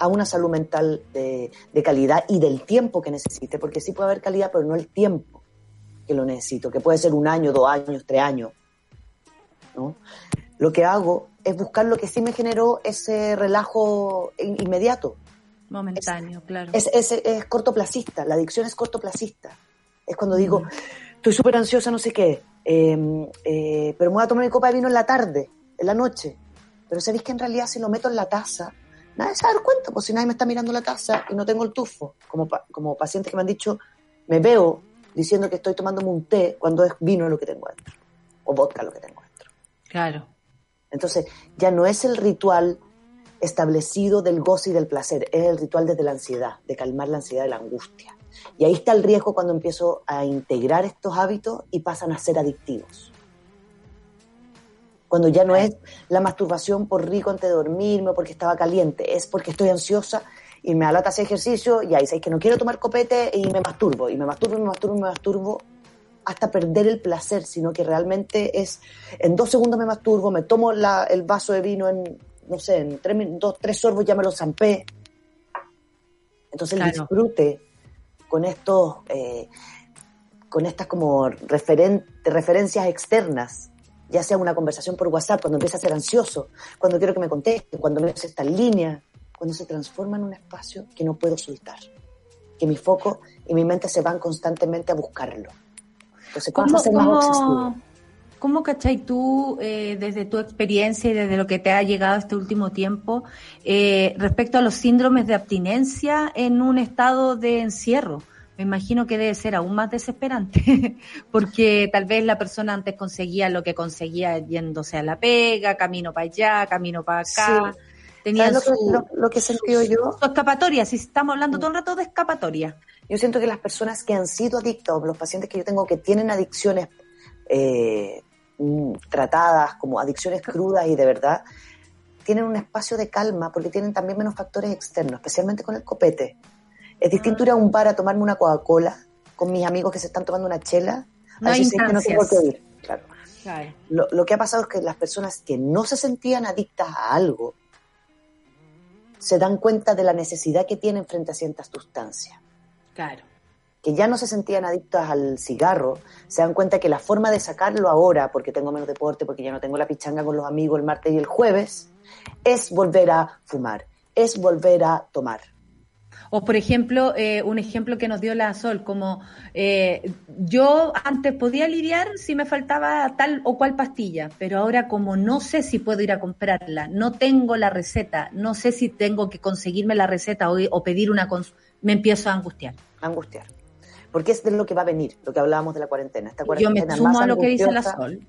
F: a una salud mental de, de calidad y del tiempo que necesite, porque sí puede haber calidad, pero no el tiempo que lo necesito, que puede ser un año, dos años, tres años. ¿no? Lo que hago es buscar lo que sí me generó ese relajo inmediato.
B: Momentáneo, claro.
F: Es, es, es, cortoplacista, la adicción es cortoplacista. Es cuando digo, estoy súper ansiosa, no sé qué, em, eh, pero me voy a tomar mi copa de vino en la tarde, en la noche. Pero sabéis que en realidad si lo meto en la taza, nadie se va a dar cuenta, pues si nadie me está mirando la taza y no tengo el tufo. Como, como pacientes que me han dicho, me veo diciendo que estoy tomándome un té cuando es vino lo que tengo dentro, o vodka lo que tengo dentro.
B: Claro.
F: Entonces, ya no es el ritual establecido del goce y del placer, es el ritual desde la ansiedad, de calmar la ansiedad y la angustia. Y ahí está el riesgo cuando empiezo a integrar estos hábitos y pasan a ser adictivos. Cuando ya no es la masturbación por rico antes de dormirme o porque estaba caliente, es porque estoy ansiosa y me alata ese ejercicio y ahí sé que no quiero tomar copete y me masturbo, y me masturbo, y me masturbo, y me masturbo hasta perder el placer, sino que realmente es, en dos segundos me masturbo, me tomo el vaso de vino en, no sé, en tres, dos, tres sorbos ya me lo zampé. Entonces el disfrute con estos, eh, con estas como referencias externas, ya sea una conversación por WhatsApp, cuando empieza a ser ansioso, cuando quiero que me conteste, cuando me hace esta línea, cuando se transforma en un espacio que no puedo soltar, que mi foco y mi mente se van constantemente a buscarlo.
B: Entonces, ¿cómo, ¿cómo, ¿cómo cachai tú, eh, desde tu experiencia y desde lo que te ha llegado este último tiempo, eh, respecto a los síndromes de abstinencia en un estado de encierro? Me imagino que debe ser aún más desesperante, porque tal vez la persona antes conseguía lo que conseguía yéndose a la pega, camino para allá, camino para acá.
F: Tenía lo, que, lo, que sentido yo?
B: Su escapatoria, si estamos hablando todo el rato de escapatoria.
F: Yo siento que las personas que han sido adictos, los pacientes que yo tengo que tienen adicciones eh, mm, tratadas como adicciones crudas y de verdad, tienen un espacio de calma porque tienen también menos factores externos, especialmente con el copete. Es distinto ir a un bar a tomarme una Coca-Cola con mis amigos que se están tomando una chela.
B: No hay que no tengo que ir.
F: Claro. Lo, lo, que ha pasado es que las personas que no se sentían adictas a algo se dan cuenta de la necesidad que tienen frente a ciertas sustancias.
B: Claro.
F: Que ya no se sentían adictos al cigarro, se dan cuenta que la forma de sacarlo ahora, porque tengo menos deporte, porque ya no tengo la pichanga con los amigos el martes y el jueves, es volver a fumar, es volver a tomar.
B: O, por ejemplo, eh, un ejemplo que nos dio la Sol, como eh, yo antes podía lidiar si me faltaba tal o cual pastilla, pero ahora como no sé si puedo ir a comprarla, no tengo la receta, no sé si tengo que conseguirme la receta o, o pedir una, me empiezo a angustiar
F: angustiar. Porque es de lo que va a venir, lo que hablábamos de la cuarentena. Esta
B: cuarentena Yo me sumo a lo que dice la Sol.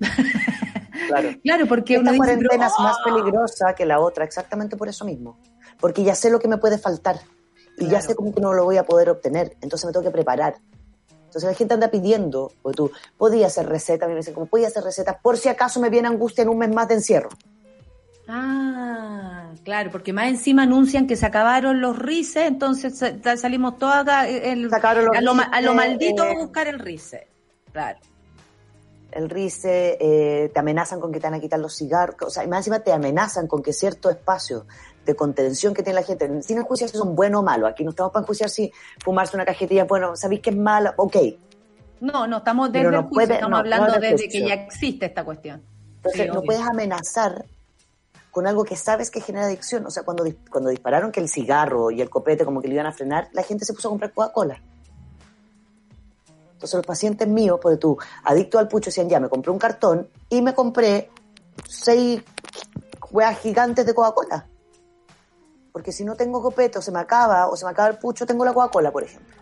F: Claro,
B: claro porque
F: esta cuarentena es más peligrosa que la otra, exactamente por eso mismo. Porque ya sé lo que me puede faltar y ya sé cómo que no lo voy a poder obtener, entonces me tengo que preparar. Entonces la gente anda pidiendo, pues tú, podía hacer receta, me dicen, como podía hacer receta, por si acaso me viene angustia en un mes más de encierro.
B: Ah, claro, porque más encima anuncian que se acabaron los rices, entonces salimos todos el, a, lo, a, lo, maldito a eh, buscar el rice. Claro.
F: El rice, eh, te amenazan con que te van a quitar los cigarros, o sea, y más encima te amenazan con que cierto espacio de contención que tiene la gente, sin enjuiciar si son buenos o malos, aquí no estamos para enjuiciar si fumarse una cajetilla, bueno, sabéis que es malo, ok.
B: No, no estamos desde el juicio, estamos hablando desde que ya existe esta cuestión.
F: Entonces, no puedes amenazar con algo que sabes que genera adicción. O sea, cuando, cuando dispararon que el cigarro y el copete como que le iban a frenar, la gente se puso a comprar Coca-Cola. Entonces los pacientes míos, porque tú, adicto al pucho, decían, ya, me compré un cartón y me compré seis hueas gigantes de Coca-Cola. Porque si no tengo copete o se me acaba, o se me acaba el pucho, tengo la Coca-Cola, por ejemplo.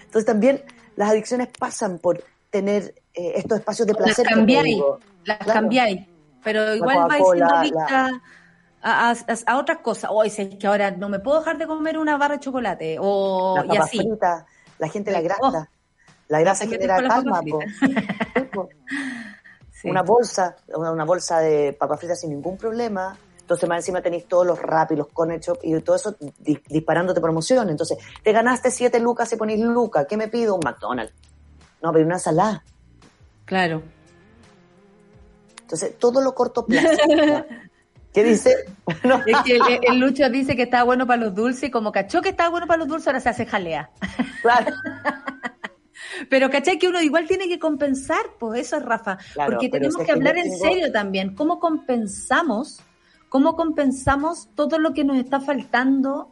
F: Entonces también las adicciones pasan por tener eh, estos espacios de placer.
B: Las cambiáis, las cambiáis pero igual va siendo vista a, a, otras cosas. O es que ahora no me puedo dejar de comer una barra de chocolate. O
F: la
B: y así.
F: la gente la grasa. Oh, la grasa genera calma. una bolsa, una, una bolsa de papas fritas sin ningún problema. Entonces, más encima tenéis todos los rap y los Corner Shop y todo eso di- disparándote promoción. Entonces, te ganaste siete lucas y ponéis lucas. ¿Qué me pido? Un McDonald's. No, pero una ensalada.
B: Claro.
F: Entonces, todo lo corto plazo. ¿Qué dice?
B: Es que el, el Lucho dice que está bueno para los dulces y como cachó que estaba bueno para los dulces, ahora se hace jalea.
F: Claro.
B: Pero ¿cachai? Que uno igual tiene que compensar, pues eso es Rafa.
F: Claro,
B: Porque tenemos que hablar en serio también. ¿Cómo compensamos? ¿Cómo compensamos todo lo que nos está faltando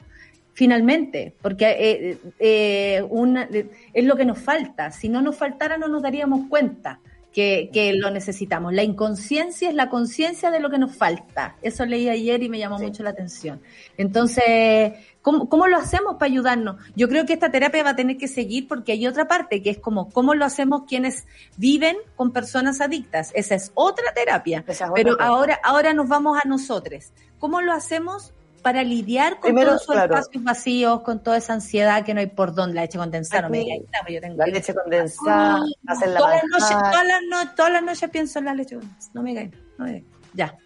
B: finalmente? Porque eh, eh, una, eh, es lo que nos falta. Si no nos faltara, no nos daríamos cuenta que, que lo necesitamos. La inconsciencia es la conciencia de lo que nos falta. Eso leí ayer y me llamó
F: Sí.
B: mucho la atención. Entonces, ¿cómo, ¿cómo lo hacemos para ayudarnos? Yo creo que esta terapia va a tener que seguir porque hay otra parte que es como, ¿cómo lo hacemos quienes viven con personas adictas? Esa es otra terapia.
F: Esa es otra
B: Pero
F: cosa.
B: ahora, ahora nos vamos a nosotros. ¿Cómo lo hacemos para lidiar con
F: Primero,
B: todos esos
F: claro.
B: espacios vacíos, con toda esa ansiedad que no hay por dónde la leche condensada? No me pues yo tengo
F: La leche condensada, hacer la
B: todas, las noches, todas, las no- todas las noches pienso en la leche condensada. No me digáis, no me. Ya.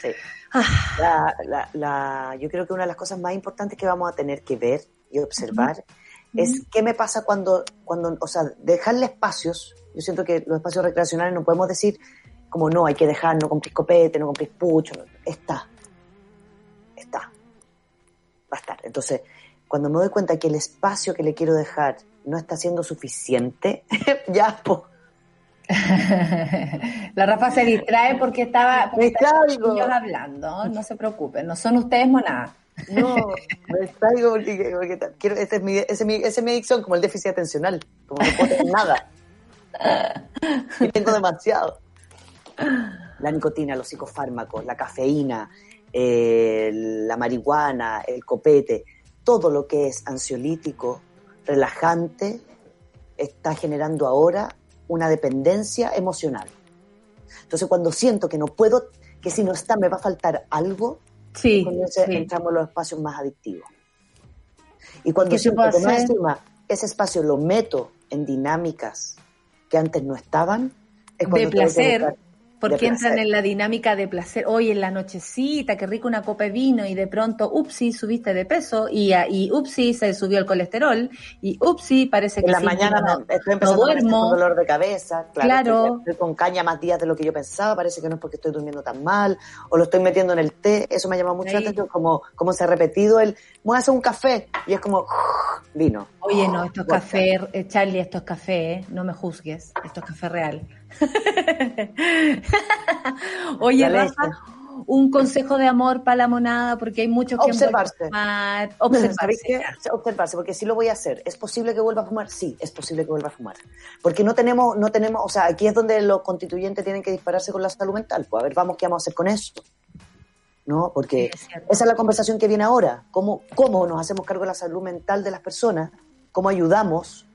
F: Sí.
B: Ah,
F: La, la, la- yo creo que una de las cosas más importantes que vamos a tener que ver y observar es qué me pasa cuando, cuando, o sea, dejarle espacios. Yo siento que los espacios recreacionales no podemos decir como no, hay que dejar, no compres copete, no compres pucho. no. Está. Está. Va a estar. Entonces, cuando me doy cuenta que el espacio que le quiero dejar no está siendo suficiente, ya, pues,
B: La Rafa se distrae porque estaba porque ellos hablando. No se preocupen, no son ustedes monadas.
F: No, me distraigo porque, quiero, esa es mi, esa es mi, esa es mi adicción, como el déficit atencional, como no puedo tener nada. Y tengo demasiado. La nicotina, los psicofármacos, la cafeína, eh, la marihuana, el copete, todo lo que es ansiolítico, relajante, está generando ahora una dependencia emocional. Entonces, cuando siento que no puedo, que si no está me va a faltar algo,
B: Sí,
F: ese-
B: sí.
F: entramos en los espacios más adictivos. Y cuando
B: ¿Qué se
F: siento que más encima ese espacio lo meto en dinámicas que antes no estaban, es cuando
B: de
F: tengo que
B: placer, porque entran en la dinámica de placer. Hoy en la nochecita, qué rico una copa de vino y de pronto, upsi, subiste de peso y, ah, y upsi, se subió el colesterol y upsi, parece que
F: En la
B: sí,
F: mañana
B: no,
F: estoy empezando
B: no duermo.
F: con dolor de cabeza, claro,
B: Claro.
F: Estoy, estoy con caña más días de lo que yo pensaba, parece que no es porque estoy durmiendo tan mal, o lo estoy metiendo en el té, eso me llama mucho la atención, como, como se ha repetido el, voy a hacer un café, y es como, vino.
B: Oye, no, esto es café, eh, Charlie, esto es café, eh, no me juzgues, esto es café real. Oye. Rafa, un consejo de amor para la monada, porque hay muchos que
F: Observarse.
B: vuelto a fumar.
F: ¿Sabéis
B: Observarse.
F: qué? Observarse, porque si lo voy a hacer. ¿Es posible que vuelva a fumar? Sí, es posible que vuelva a fumar. Porque no tenemos, no tenemos, o sea, aquí es donde los constituyentes tienen que dispararse con la salud mental. Pues a ver, vamos, ¿qué vamos a hacer con eso? ¿No? Porque
B: Sí, es
F: esa es la conversación que viene ahora. ¿Cómo, ¿Cómo nos hacemos cargo de la salud mental de las personas? ¿Cómo ayudamos?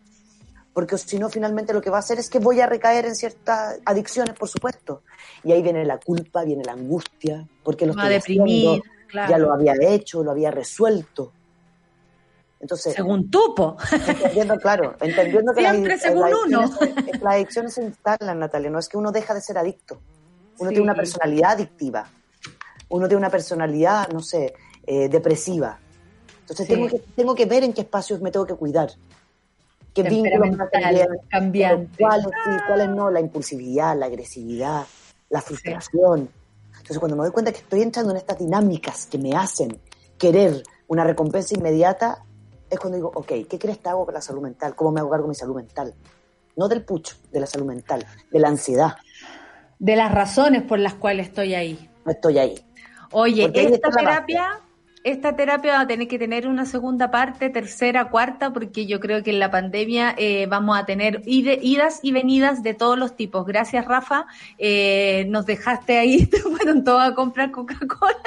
F: Porque si no, finalmente lo que va a hacer es que voy a recaer en ciertas adicciones, por supuesto. Y ahí viene la culpa, viene la angustia, porque lo estoy
B: deprimir,
F: haciendo,
B: claro.
F: ya lo había hecho, lo había resuelto. Entonces,
B: Según Tupo.
F: entendiendo, claro, entendiendo que
B: Siempre
F: las,
B: según
F: las
B: uno.
F: adicciones, las adicciones se instalan, Natalia, no es que uno deja de ser adicto. Uno
B: Sí.
F: tiene una personalidad adictiva. Uno tiene una personalidad, no sé, eh, depresiva. Entonces
B: Sí.
F: tengo, que, tengo que ver en qué espacios me tengo que cuidar. Qué vínculos me hacen
B: Temperamental,
F: bien,
B: cambiante.
F: cuáles sí, cuáles no, la impulsividad, la agresividad, la frustración. Entonces, cuando me doy cuenta que estoy entrando en estas dinámicas que me hacen querer una recompensa inmediata, es cuando digo, ok, ¿qué crees que hago con la salud mental? ¿Cómo me hago cargo de mi salud mental? No del pucho, de la salud mental, de la ansiedad.
B: De las razones por las cuales estoy ahí.
F: No estoy ahí.
B: Oye,
F: Porque
B: esta terapia, esta terapia va a tener que tener una segunda parte, tercera, cuarta, porque yo creo que en la pandemia eh, vamos a tener idas y venidas de todos los tipos. Gracias, Rafa. Eh, nos dejaste ahí, te fueron todos a comprar Coca-Cola.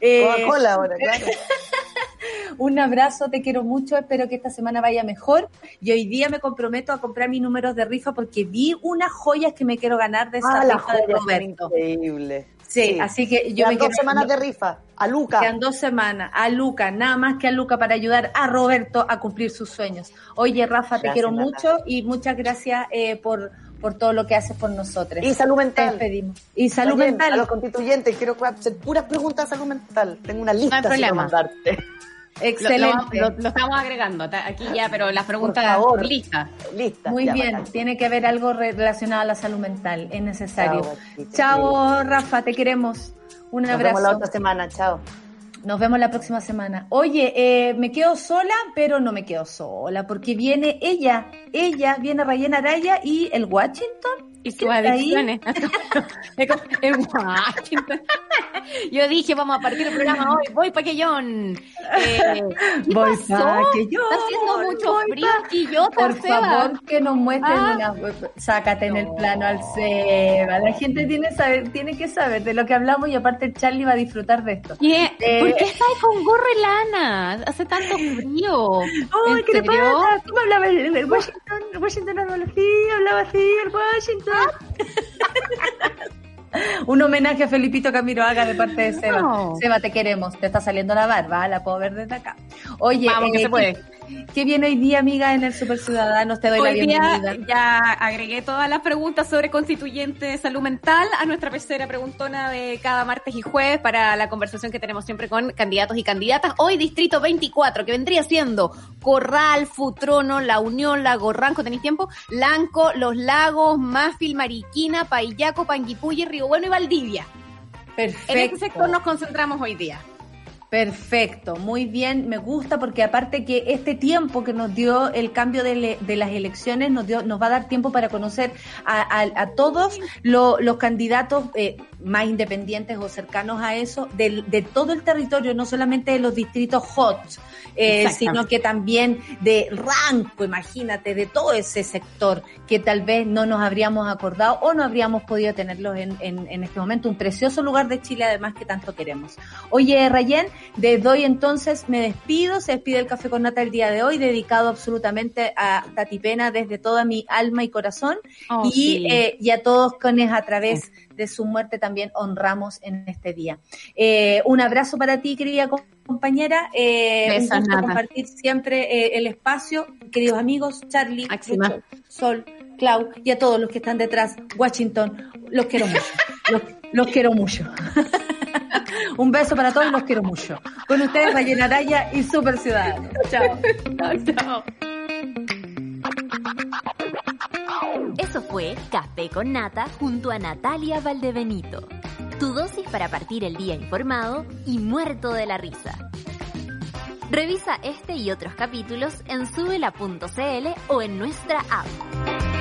B: Eh,
F: Coca-Cola ahora, claro.
B: un abrazo, te quiero mucho, espero que esta semana vaya mejor. Y hoy día me comprometo a comprar mis números de rifa porque vi unas joyas que me quiero ganar de esa
F: Ah,
B: rifa de
F: joya, son
B: Roberto.
F: increíble.
B: Sí, así que yo
F: Quedan
B: me
F: dos
B: quiero-
F: semanas de rifa. A Luca.
B: Quedan dos semanas. A Luca, nada más que a Luca para ayudar a Roberto a cumplir sus sueños. Oye, Rafa, te quiero
F: Nata.
B: mucho y muchas gracias eh, por, por todo lo que haces por nosotros.
F: Y salud
B: Te
F: mental.
B: despedimos. Y salud
F: También,
B: mental.
F: A los constituyentes, quiero hacer puras preguntas de salud mental. Tengo una lista
G: hay problema.
F: mandarte.
B: Excelente.
G: lo- lo estamos agregando aquí ya, pero las preguntas listas.
F: Lista.
B: Muy
F: ya,
B: bien,
F: bacán.
B: tiene que haber algo re- relacionado a la salud mental, es necesario.
F: Chao,
B: Rafa, te queremos. Un
F: Nos
B: abrazo.
F: vemos la otra semana. Chao.
B: Nos vemos la próxima semana. Oye, eh, me quedo sola, pero no me quedo sola, porque viene ella, ella, viene Rayena Araya y el Washington.
G: Y
B: ¿Qué
G: sus adicciones. Es Washington. Yo dije, vamos a partir el programa hoy. Voy pa' Quillón. Eh, ¿Qué
B: Voy
G: pasó?
B: pa' Quillón,
G: Está haciendo mucho frío
B: pa-
G: Quillota,
B: Por
G: Seba.
B: favor, que nos muestren
G: Ah.
B: una... Sácate en el
G: No.
B: plano al Seba. La gente tiene, saber, tiene que saber de lo que hablamos y aparte Charlie va a disfrutar de esto.
G: ¿Qué?
B: Eh,
G: ¿Por qué estás con gorro y lana? Hace tanto frío.
B: ¡Ay,
G: ¿En
B: qué le
G: serio?
B: pasa! ¿Cómo hablaba el, el Washington? El Washington hablaba así, hablaba así, el Washington. Un homenaje a Felipito Camiroaga de parte de Seba.
G: No.
B: Seba, te queremos. Te está saliendo la barba, la puedo ver desde acá. Oye,
G: Vamos, que
B: eh,
G: se puede.
B: ¿Qué, viene hoy día, amiga, en el Super Ciudadanos? Te doy la
G: Hoy día
B: bienvenida.
G: ya agregué todas las preguntas sobre constituyente de salud mental a nuestra pecera preguntona de cada martes y jueves para la conversación que tenemos siempre con candidatos y candidatas. Hoy Distrito 24, que vendría siendo Corral, Futrono, La Unión, Lago Ranco, ¿tenéis tiempo? Lanco, Los Lagos, Mafil, Mariquina, Paillaco, Panguipulli, Río Bueno y Valdivia.
B: Perfecto.
G: En este sector nos concentramos hoy día.
B: Perfecto, muy bien, me gusta porque aparte que este tiempo que nos dio el cambio de, le- de las elecciones nos dio, nos va a dar tiempo para conocer a, a- a todos lo- los candidatos eh, más independientes o cercanos a eso del- de, todo el territorio, no solamente de los distritos hot, eh, sino que también de Ranco, imagínate, de todo ese sector que tal vez no nos habríamos acordado o no habríamos podido tenerlos en, en, en este momento. Un precioso lugar de Chile además que tanto queremos. Oye, Rayen, desde hoy entonces me despido, se despide el Café con Nata el día de hoy, dedicado absolutamente a Tati Pena desde toda mi alma y corazón
G: Oh,
B: y,
G: sí.
B: eh, y a todos quienes a través de su muerte también honramos en este día. Eh, un abrazo para ti, querida co- compañera. Eh, un
G: Besos,
B: gusto
G: Nata.
B: compartir siempre eh, el espacio. Queridos amigos, Charlie. Lucho, Sol, Clau y a todos los que están detrás, Washington, los quiero mucho. los, los quiero mucho. un beso para todos y los quiero mucho. Con ustedes, Rayena Araya y Super Ciudadano. Chao.
G: Chao.
A: Eso fue Café con Nata junto a Natalia Valdebenito. Tu dosis para partir el día informado y muerto de la risa. Revisa este y otros capítulos en subela.cl o en nuestra app.